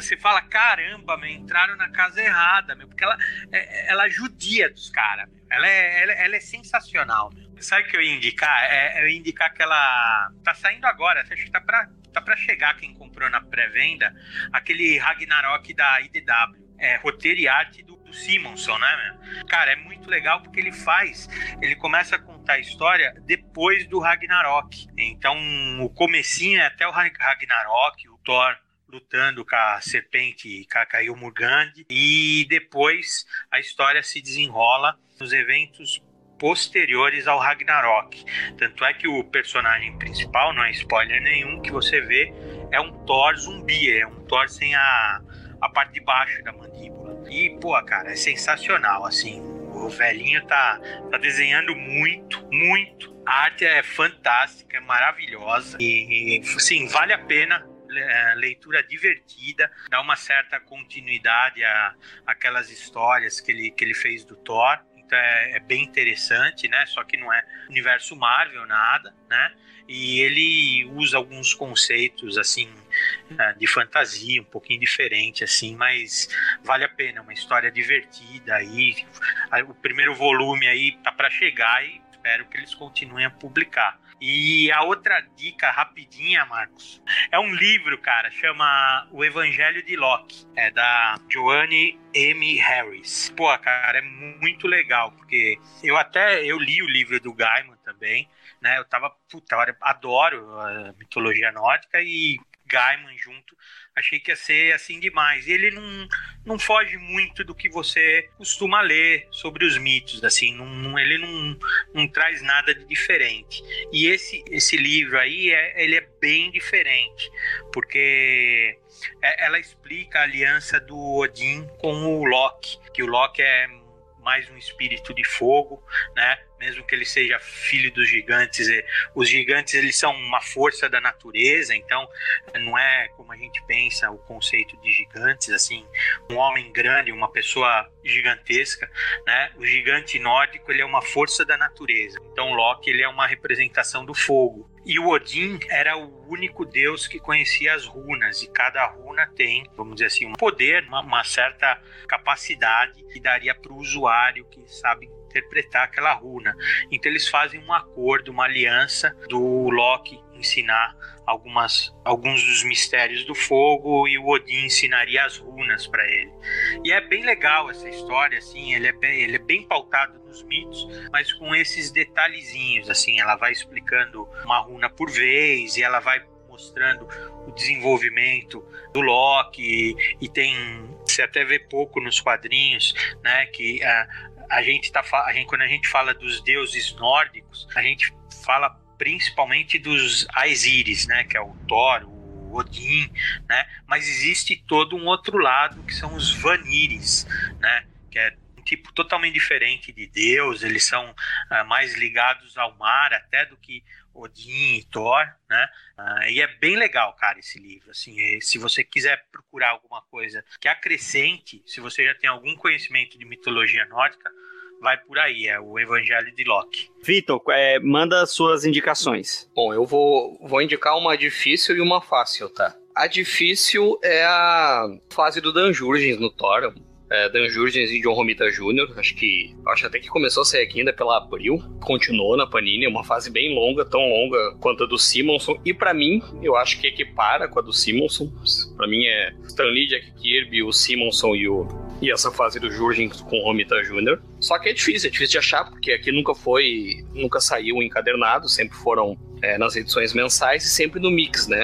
você fala, caramba, meu, entraram na casa errada, meu. Porque ela, é, ela judia dos caras, ela é, ela, ela, é sensacional, meu. Sabe o que eu ia indicar? É, eu ia indicar que ela tá saindo agora, acho que tá pra, tá pra chegar quem comprou na pré-venda, aquele Ragnarok da IDW. É, roteiro e arte do, do Simonson, né, meu? Cara, é muito legal porque ele faz, ele começa a contar a história depois do Ragnarok. Então, o comecinho é até o Ragnarok, o Thor lutando com a serpente Kakayo Murgandi e depois a história se desenrola nos eventos posteriores ao Ragnarok. Tanto é que o personagem principal, não é spoiler nenhum, que você vê é um Thor zumbi, é um Thor sem a, a parte de baixo da mandíbula. E, pô, cara, é sensacional, assim. O velhinho tá, tá desenhando muito, muito. A arte é fantástica, é maravilhosa. E, sim, vale a pena é, leitura divertida, dá uma certa continuidade a aquelas histórias que ele, que ele fez do Thor. É, é, bem interessante, né? Só que não é universo Marvel, nada, né? E ele usa alguns conceitos assim é, de fantasia, um pouquinho diferente, assim, mas vale a pena, uma história divertida aí. O primeiro volume aí tá para chegar e espero que eles continuem a publicar. E a outra dica rapidinha, Marcos, é um livro, cara, chama O Evangelho de Locke, é da Joanne M. Harris. Pô, cara, é muito legal, porque eu até eu li o livro do Gaiman também, né? Eu tava, puta, eu adoro a mitologia nórdica e Gaiman junto, achei que ia ser assim demais. Ele não, não foge muito do que você costuma ler sobre os mitos, assim, não, ele não, não traz nada de diferente. E esse, esse livro aí, é, ele é bem diferente, porque é, ela explica a aliança do Odin com o Loki, que o Loki é mais um espírito de fogo, né? Mesmo que ele seja filho dos gigantes, os gigantes eles são uma força da natureza, então não é como a gente pensa o conceito de gigantes, assim, um homem grande, uma pessoa gigantesca, né? O gigante nórdico ele é uma força da natureza. Então Loki ele é uma representação do fogo. E o Odin era o único deus que conhecia as runas, e cada runa tem, vamos dizer assim, um poder, uma, uma certa capacidade que daria para o usuário que sabe interpretar aquela runa. Então eles fazem um acordo, uma aliança do Loki ensinar algumas, alguns dos mistérios do fogo e o Odin ensinaria as runas para ele. E é bem legal essa história, assim, ele é bem, ele é bem pautado nos mitos, mas com esses detalhezinhos, assim, ela vai explicando uma runa por vez e ela vai mostrando o desenvolvimento do Loki e tem você até vê pouco nos quadrinhos, né, que a, a gente tá a gente quando a gente fala dos deuses nórdicos, a gente fala principalmente dos Aesiris, né, que é o Thor, o Odin, né? Mas existe todo um outro lado que são os Vanires, né? Que é um tipo totalmente diferente de Deus, eles são uh, mais ligados ao mar até do que Odin e Thor, né? Uh, e é bem legal, cara, esse livro. Assim, se você quiser procurar alguma coisa que acrescente, se você já tem algum conhecimento de mitologia nórdica, vai por aí, é o Evangelho de Loki. Vitor, é, manda suas indicações. Bom, eu vou, vou indicar uma difícil e uma fácil, tá? A difícil é a fase do Dan Jurgens no Thor, é, Dan Jurgens e John Romita Jr. Acho que acho até que começou a sair aqui ainda pela Abril, continuou na Panini, uma fase bem longa, tão longa quanto a do Simonson. E para mim, eu acho que equipara com a do Simonson. Para mim é Stan Lee, Jack Kirby, o Simonson e o e essa fase do Jurgens com o Romita Jr. Só que é difícil, é difícil de achar, porque aqui nunca foi, nunca saiu encadernado, sempre foram é, nas edições mensais e sempre no mix, né?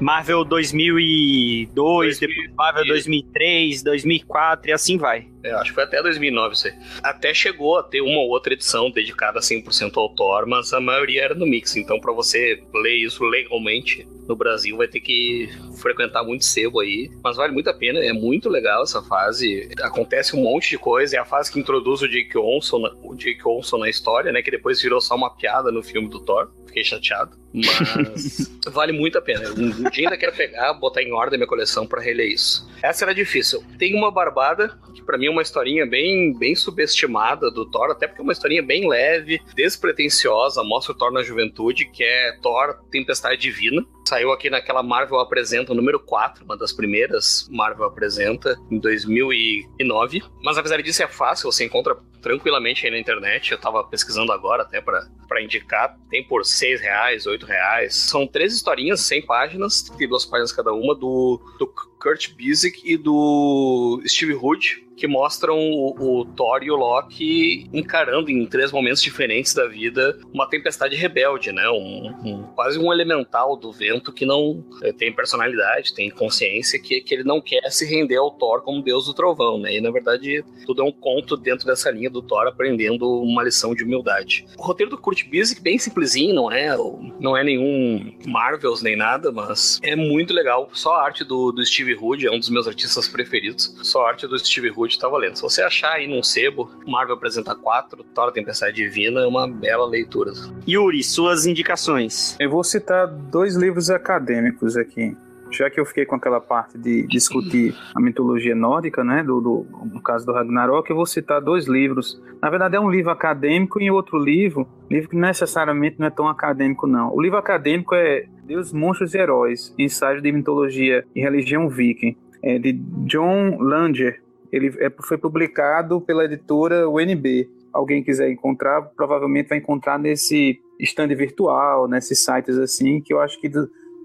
Marvel 2002, 2000, depois Marvel 2003, 2004 e assim vai. É, acho que foi até 2009 isso aí. Até chegou a ter uma ou outra edição dedicada 100% ao Thor, mas a maioria era no mix. Então, para você ler isso legalmente no Brasil, vai ter que frequentar muito sebo aí. Mas vale muito a pena, é muito legal essa fase. Acontece um monte de coisa. É a fase que introduz o Jake Olson, o Jake Olson na história, né? Que depois virou só uma piada no filme do Thor. Fiquei chateado. Mas vale muito a pena. Um dia ainda quero pegar, botar em ordem minha coleção para reler isso. Essa era difícil. Tem uma barbada, que para mim é uma historinha bem, bem subestimada do Thor, até porque é uma historinha bem leve, despretensiosa, mostra o Thor na juventude, que é Thor Tempestade Divina. Saiu aqui naquela Marvel Apresenta número 4, uma das primeiras Marvel Apresenta, em 2009. Mas apesar disso é fácil, você encontra tranquilamente aí na internet. Eu tava pesquisando agora até para indicar. Tem por 6 reais, 8 reais. São três historinhas, 100 páginas, tem duas páginas cada uma, do, do Kurt Busiek e do Steve Hood que mostram o, o, Thor e o Loki encarando em três momentos diferentes da vida uma tempestade rebelde, né? Um, um, quase um elemental do vento que não eh, tem personalidade, tem consciência, que, que ele não quer se render ao Thor como deus do trovão, né? E na verdade tudo é um conto dentro dessa linha do Thor aprendendo uma lição de humildade. O roteiro do Kurt Busiek bem simplesinho, não é, não é nenhum Marvels nem nada, mas é muito legal. Só a arte do, do Steve Hood é um dos meus artistas preferidos. Só a arte do Steve Hood tá valendo. Se você achar aí num sebo, Marvel apresenta 4, Thor Tempestade Divina, é uma bela leitura. Yuri, suas indicações. Eu vou citar dois livros acadêmicos aqui. Já que eu fiquei com aquela parte de discutir a mitologia nórdica, né, do, do, no caso do Ragnarok, eu vou citar dois livros. Na verdade, é um livro acadêmico e outro livro, livro que necessariamente não é tão acadêmico, não. O livro acadêmico é Deus, Monstros e Heróis, Ensaios de Mitologia e Religião Viking, é de John Langer, ele é, foi publicado pela editora UNB. Alguém quiser encontrar, provavelmente vai encontrar nesse stand virtual, nesses sites assim, que eu acho que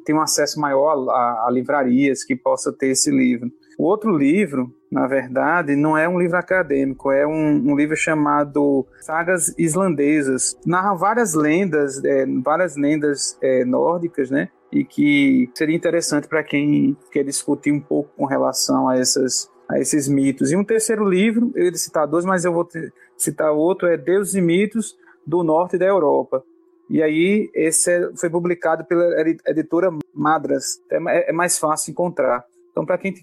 tem um acesso maior a, a livrarias que possa ter esse livro. O outro livro, na verdade, não é um livro acadêmico, é um, um livro chamado Sagas Islandesas. Narra várias lendas, é, várias lendas é, nórdicas, né? E que seria interessante para quem quer discutir um pouco com relação a essas a esses mitos. E um terceiro livro, eu ia citar dois, mas eu vou citar outro, é Deuses e Mitos do Norte da Europa. E aí, esse é, foi publicado pela editora Madras, é, é mais fácil encontrar. Então, para quem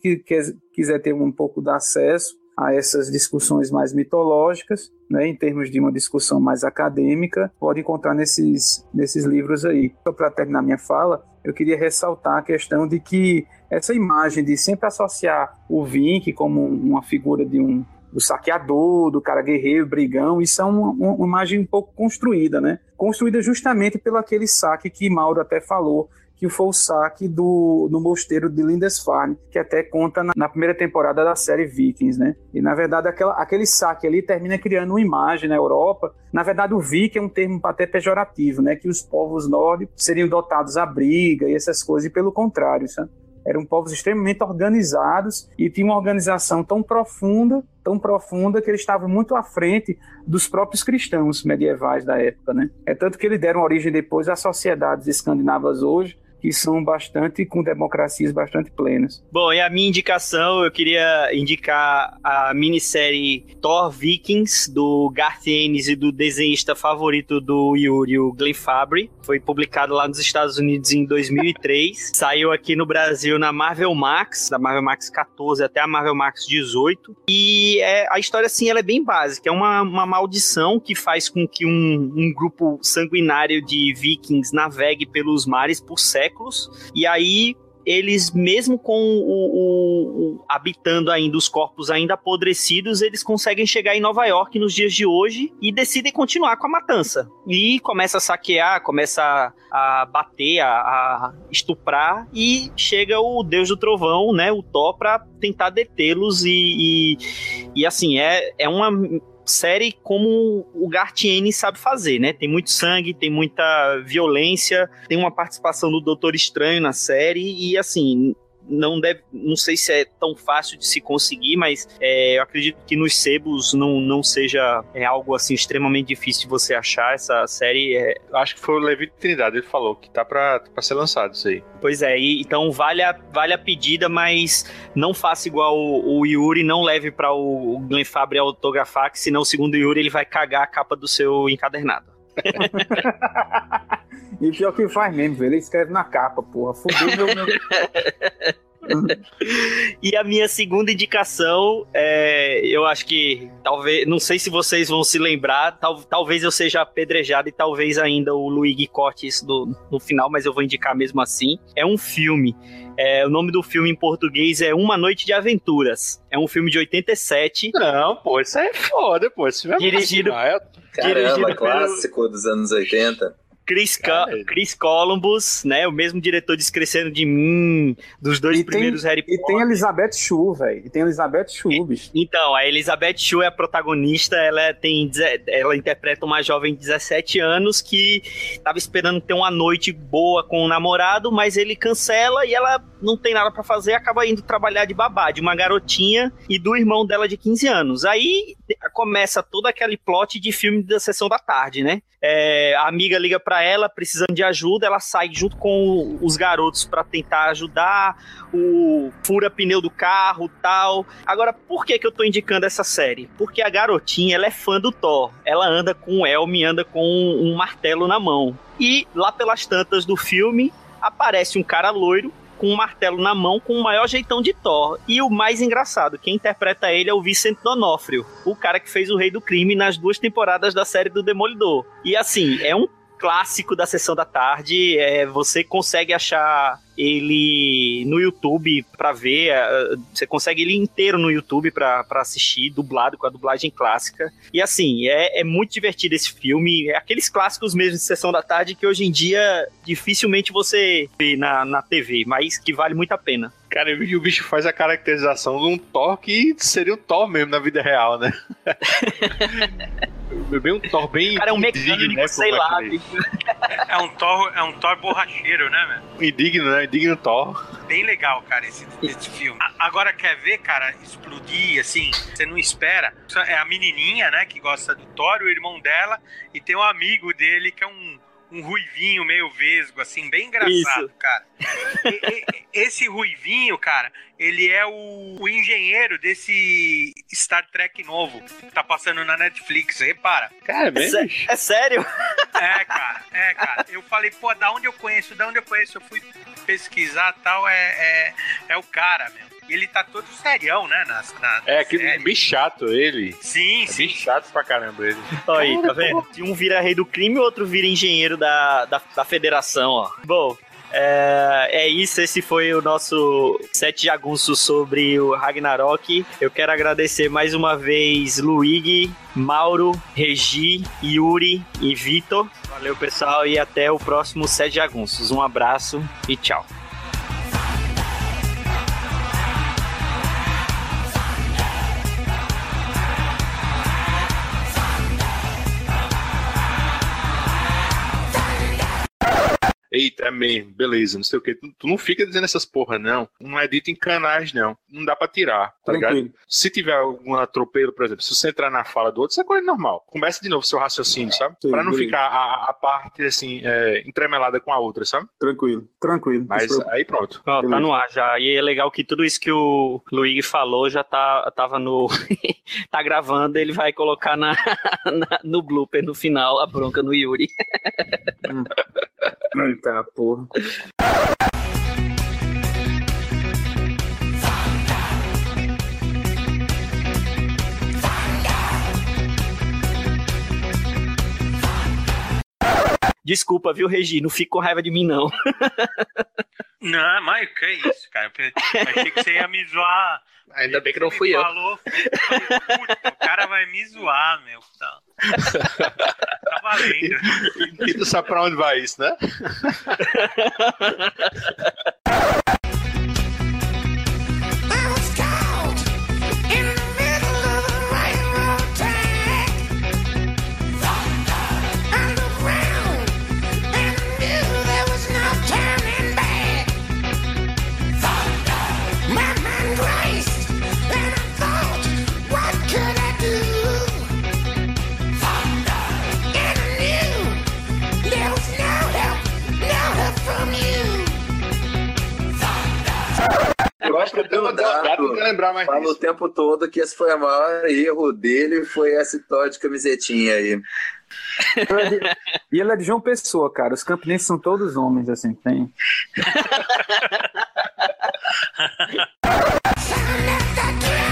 quiser ter um pouco de acesso a essas discussões mais mitológicas, né, em termos de uma discussão mais acadêmica, pode encontrar nesses, nesses livros aí. Então, para terminar minha fala, eu queria ressaltar a questão de que essa imagem de sempre associar o Vink como uma figura de um do saqueador, do cara guerreiro, brigão, isso é uma, uma, imagem um pouco construída, né? Construída justamente pelo aquele saque que Mauro até falou, que foi o saque do, do mosteiro de Lindisfarne, que até conta na, na, primeira temporada da série Vikings, né? E na verdade aquela, aquele saque ali termina criando uma imagem na Europa. Na verdade o Viking é um termo até pejorativo, né? Que os povos nórdicos seriam dotados à briga e essas coisas, e pelo contrário, sabe? eram povos extremamente organizados e tinham uma organização tão profunda, tão profunda que eles estavam muito à frente dos próprios cristãos medievais da época, né? É tanto que eles deram origem depois às sociedades escandinavas hoje, que são bastante com democracias bastante plenas. Bom, e a minha indicação, eu queria indicar a minissérie Thor Vikings do Garth Ennis e do desenhista favorito do Yuri, o Glenn Fabry. Foi publicado lá nos Estados Unidos em 2003. Saiu aqui no Brasil na Marvel Max, da Marvel Max 14 até a Marvel Max 18. E é, a história, assim, ela é bem básica. É uma, uma maldição que faz com que um, um grupo sanguinário de vikings navegue pelos mares por séculos séculos, e aí eles, mesmo com o, o, o, habitando ainda os corpos ainda apodrecidos, eles conseguem chegar em Nova York nos dias de hoje e decidem continuar com a matança. E começa a saquear, começa a, a bater, a, a, estuprar, e chega o Deus do Trovão, né, o Thor, para tentar detê-los e, e, e, assim, é, é uma série como o Gartiene sabe fazer, né? Tem muito sangue, tem muita violência, tem uma participação do Doutor Estranho na série e assim, não deve, não sei se é tão fácil de se conseguir, mas é, eu acredito que nos sebos não, não seja é, algo assim extremamente difícil de você achar essa série. É... Acho que foi o Levi Trindade, ele falou que tá pra, pra ser lançado isso aí. Pois é, e, então vale a, vale a pedida, mas não faça igual o, o Yuri, não leve para o, o Glenn Fabry autografar, que senão, segundo o Yuri, ele vai cagar a capa do seu encadernado. E pior que faz mesmo, ele escreve na capa, porra. Fudeu meu. meu... e a minha segunda indicação, é, eu acho que talvez, não sei se vocês vão se lembrar, tal, talvez eu seja apedrejado e talvez ainda o Luigi corte isso do, no final, mas eu vou indicar mesmo assim. É um filme. É, o nome do filme em português é Uma Noite de Aventuras. É um filme de 87. Não, pô, isso é foda, pô. Esse filme é dirigido, Caramba, dirigido clássico pelo... dos anos 80. Chris, Chris Columbus, né? O mesmo diretor de Esquecendo de Mim, dos dois primeiros tem, Harry Potter. E tem Elizabeth Shue, velho. E tem Elizabeth Shue, bicho. Então, a Elizabeth Shue é a protagonista, ela tem ela interpreta uma jovem de 17 anos que tava esperando ter uma noite boa com o namorado, mas ele cancela e ela não tem nada para fazer, acaba indo trabalhar de babá, de uma garotinha e do irmão dela de 15 anos. Aí começa todo aquele plot de filme da sessão da tarde, né? É, a amiga liga para ela precisando de ajuda, ela sai junto com os garotos para tentar ajudar, o fura pneu do carro, tal. Agora, por que que eu tô indicando essa série? Porque a garotinha, ela é fã do Thor. Ela anda com o Elmi, anda com um martelo na mão. E lá pelas tantas do filme, aparece um cara loiro com um martelo na mão, com o maior jeitão de Thor. E o mais engraçado, quem interpreta ele é o Vicente Donofrio, o cara que fez o Rei do Crime nas duas temporadas da série do Demolidor. E assim, é um clássico da sessão da tarde. É, você consegue achar ele no YouTube para ver. É, você consegue ele inteiro no YouTube para assistir, dublado com a dublagem clássica. E assim, é, é muito divertido esse filme. É aqueles clássicos mesmo de sessão da tarde que hoje em dia dificilmente você vê na, na TV, mas que vale muito a pena. Cara, e o bicho faz a caracterização de um Thor que seria um Thor mesmo na vida real, né? bem um Thor bem. Cara é um indigno, mecânico, né, sei com lá. É um Thor, é um Thor borracheiro, né, velho? Indigno, né? Indigno Thor. Bem legal, cara, esse, esse filme. A- Agora, quer ver, cara, explodir, assim, você não espera. É a menininha, né, que gosta do Thor, o irmão dela, e tem um amigo dele que é um, um ruivinho meio vesgo, assim, bem engraçado, Isso. cara. E- e- esse ruivinho, cara, ele é o, o engenheiro desse Star Trek novo que tá passando na Netflix, repara. Cara, É, sé- é sério? É, cara, é, cara. Eu falei, pô, da onde eu conheço, da onde eu conheço, eu fui pesquisar tal, é, é, é o cara, meu. E ele tá todo serião, né, nas, na É, aquele série. bem chato ele. Sim, É sim. bem chato pra caramba ele. Olha aí, tá vendo? Se um vira rei do crime, o outro vira engenheiro da, da, da federação, ó. Bom, é, é isso. Esse foi o nosso sete jagunços sobre o Ragnarok. Eu quero agradecer mais uma vez Luigi, Mauro, Regi, Yuri e Vitor. Valeu, pessoal, e até o próximo sete jagunços. Um abraço e tchau. Eita, é mesmo, beleza, não sei o que. Tu, tu não fica dizendo essas porra, não. Não é dito em canais, não. Não dá pra tirar, tá ligado? Tranquilo. Se tiver algum atropelo, por exemplo, se você entrar na fala do outro, isso é coisa normal. Começa de novo seu raciocínio, sabe? Sim, pra não beleza. ficar a, a parte, assim, é, entremelada com a outra, sabe? Tranquilo, tranquilo. Mas aí pronto. Ó, tá no ar já. E é legal que tudo isso que o Luigi falou já tá, tava no. tá gravando, ele vai colocar na, na- no blooper no final a bronca no Yuri. Eita, porra. Desculpa, viu, Regi? Não fica com raiva de mim, não. Não, mas que isso, cara. Eu achei que você ia me zoar. Ainda bem que não fui eu. falou, eu falei, "Puta, o cara vai me zoar, meu. Tá, tá valendo. E tu sabe pra onde vai isso, né? Eu acho que Dá pra lembrar mais fala o tempo todo que esse foi o maior erro dele, foi esse tal de camisetinha aí. E ele é de João Pessoa, cara. Os campinenses são todos homens, assim, tem.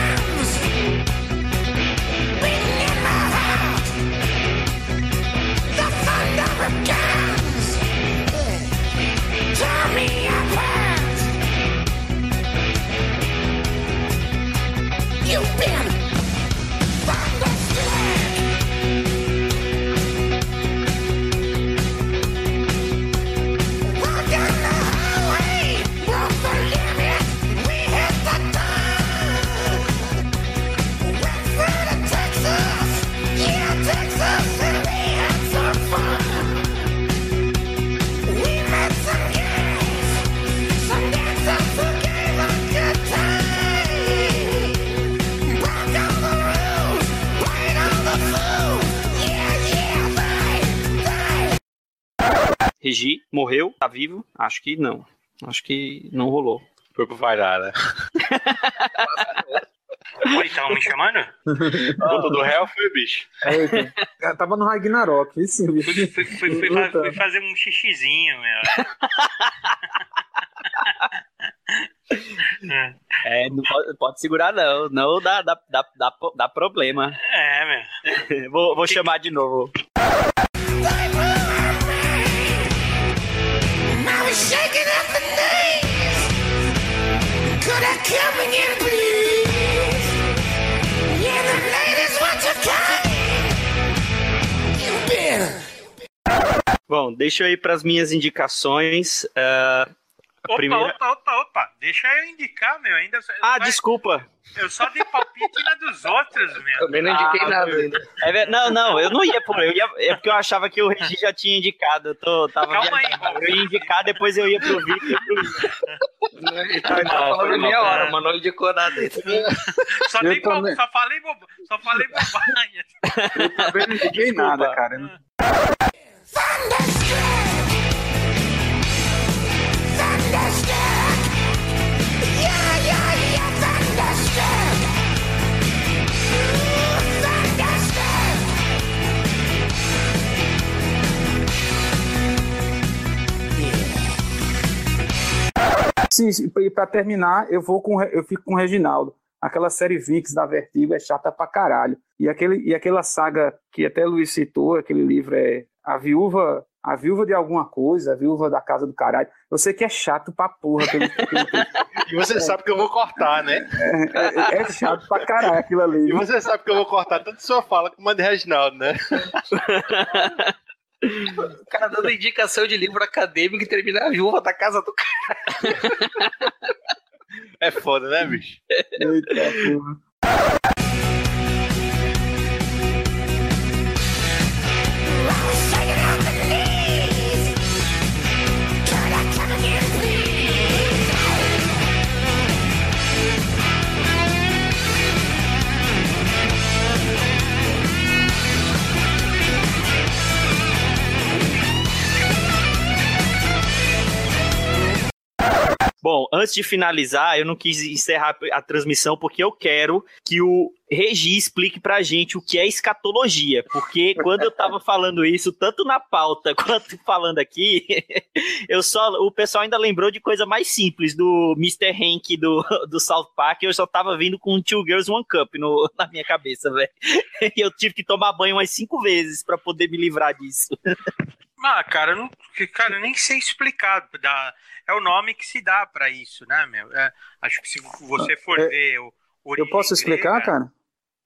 Regi morreu, tá vivo? Acho que não. Acho que não rolou. Foi pro Vairar, né? Oi, estavam me chamando? Luta do réu foi, bicho. Tava no Ragnarok, isso sim, bicho. Fui, fui, fui, fui, fa- fui fazer um xixizinho, meu. É, não pode, pode segurar, não. Não dá, dá, dá, dá, dá problema. É, meu. Vou, vou chamar de novo. Bom, deixa eu ir para as minhas indicações. Ah, Opa, primeira- opa, opa, opa. Deixa eu indicar, meu. Ainda Ah, só- desculpa. Eu só dei palpite na dos outros, meu. Também não indiquei Ah, nada meu. ainda. É não, não, eu não ia por. Eu ia, é porque eu achava que o Regi já tinha indicado. Eu tô, tava Calma aí. Eu ia indicar, depois eu ia pro ia pro. Ele tá, tá falando meia hora, mas não indicou nada. Só, Eu dei também. só falei boba- só falei bobagem. Também não liguei nada, cara. Sim, e pra terminar, eu vou com eu fico com o Reginaldo. Aquela série Vinx da Vertigo é chata pra caralho. E, aquele, e aquela saga que até Luiz citou, aquele livro é A Viúva, a viúva de alguma coisa, a viúva da casa do caralho. Eu sei que é chato pra porra. Aquele, aquele, E você sabe que eu vou cortar, né? é, é- é chato pra caralho aquilo ali. E você sabe que eu vou cortar tanto sua fala como a de Reginaldo, né? O cara dando indicação de livro acadêmico e termina a viúva da casa do cara. É foda, né, bicho? Eita, porra. Bom, antes de finalizar, eu não quis encerrar a transmissão porque eu quero que o Regi explique pra gente o que é escatologia. Porque quando eu tava falando isso, tanto na pauta quanto falando aqui, eu só. O pessoal ainda lembrou de coisa mais simples do Mr. Hank do, do South Park. Eu só tava vindo com Two Girls One Cup no, na minha cabeça, velho. E eu tive que tomar banho umas cinco vezes pra poder me livrar disso. Ah, cara, eu não, cara, eu nem sei explicar. Dá, é o nome que se dá pra isso, né, meu? É, acho que se você for É, ver o. Eu posso explicar, cara?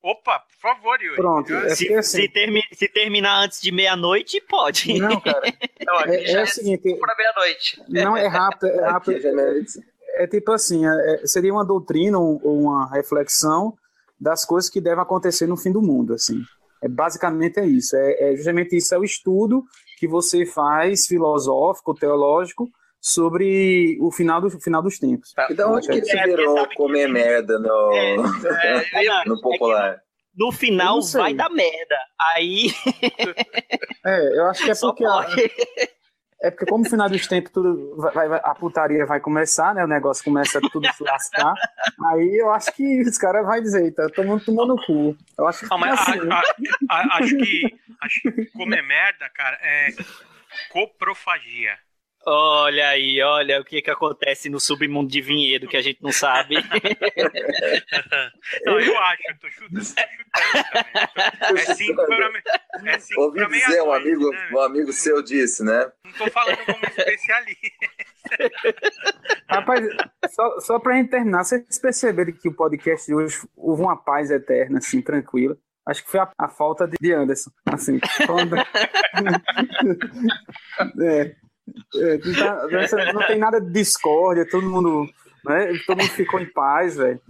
Opa, por favor, Yuri. Pronto, é Se, assim. se termi- se terminar antes de meia-noite, pode. Não, cara. Não, aqui É, já é é o seguinte, pra meia-noite. não é rápido, é rápido. Me- É tipo assim, é- é- seria uma doutrina ou ou uma reflexão das coisas que devem acontecer no fim do mundo, assim. É, basicamente é isso. É, é justamente isso, é o estudo que você faz filosófico, teológico, sobre o final, do, final dos tempos. E da onde que isso É, virou sabe que- comer merda no, É, no popular? No Eu final não sei. vai dar merda. Aí É, eu acho que é só porque, a- é porque como no final dos tempos tudo vai, vai- a putaria vai começar, né? O negócio começa tudo a se lascar. Aí eu acho que os caras vão dizer, tá todo mundo tomando cu. Eu acho que Não, mas é assim, a- né? a- a- acho que acho que comer merda, cara, é coprofagia. Olha aí, olha o que que acontece no submundo de Vinhedo que a gente não sabe. Não, eu acho, eu tô chutando, tô chutando também. É cinco pra, me- é cinco Ouvi pra dizer, um amigo, né, um amigo seu disse, né? Não tô falando como especialista. Rapaz, só, só pra gente terminar, vocês perceberam que o podcast de hoje houve uma paz eterna, assim, tranquila. Acho que foi a, a falta de de Anderson, assim. quando- é, é, não, tá- nessa- não tem nada de discórdia, todo mundo, né, todo mundo ficou em paz, velho.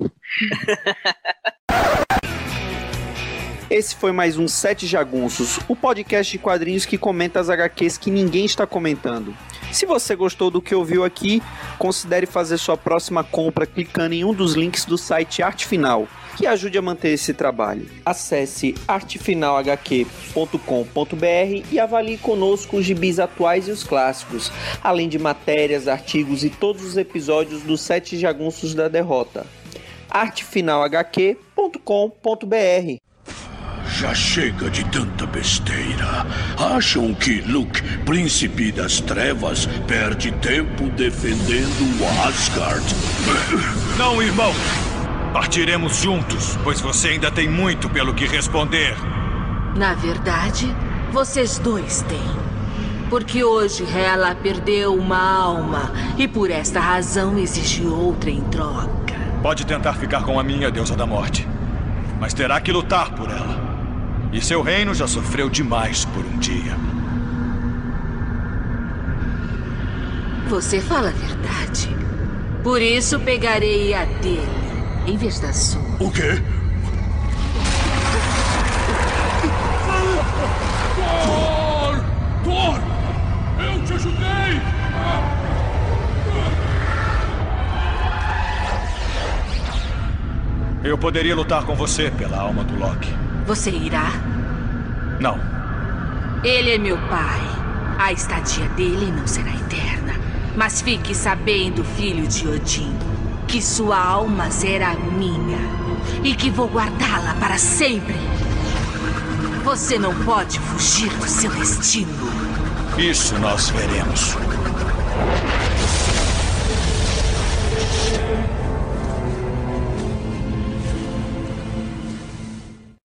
Esse foi mais um Sete Jagunços, o podcast de quadrinhos que comenta as HQs que ninguém está comentando. Se você gostou do que ouviu aqui, considere fazer sua próxima compra clicando em um dos links do site Arte Final, que ajude a manter esse trabalho. Acesse artefinalhq.com.br e avalie conosco os gibis atuais e os clássicos, além de matérias, artigos e todos os episódios dos Sete Jagunços da Derrota. artefinalhq.com.br Já chega de tanta besteira. Acham que Luke, príncipe das trevas, perde tempo defendendo Asgard? Não, irmão! Partiremos juntos, pois você ainda tem muito pelo que responder. Na verdade, vocês dois têm. Porque hoje Hela perdeu uma alma e por esta razão exige outra em troca. Pode tentar ficar com a minha deusa da morte, mas terá que lutar por ela. E seu reino já sofreu demais por um dia. Você fala a verdade. Por isso pegarei a dele, em vez da sua. O quê? Thor! Thor! Eu te ajudei! Eu poderia lutar com você pela alma do Loki. Você irá? Não. Ele é meu pai. A estadia dele não será eterna. Mas fique sabendo, filho de Odin, que sua alma será minha e que vou guardá-la para sempre. Você não pode fugir do seu destino. Isso nós veremos.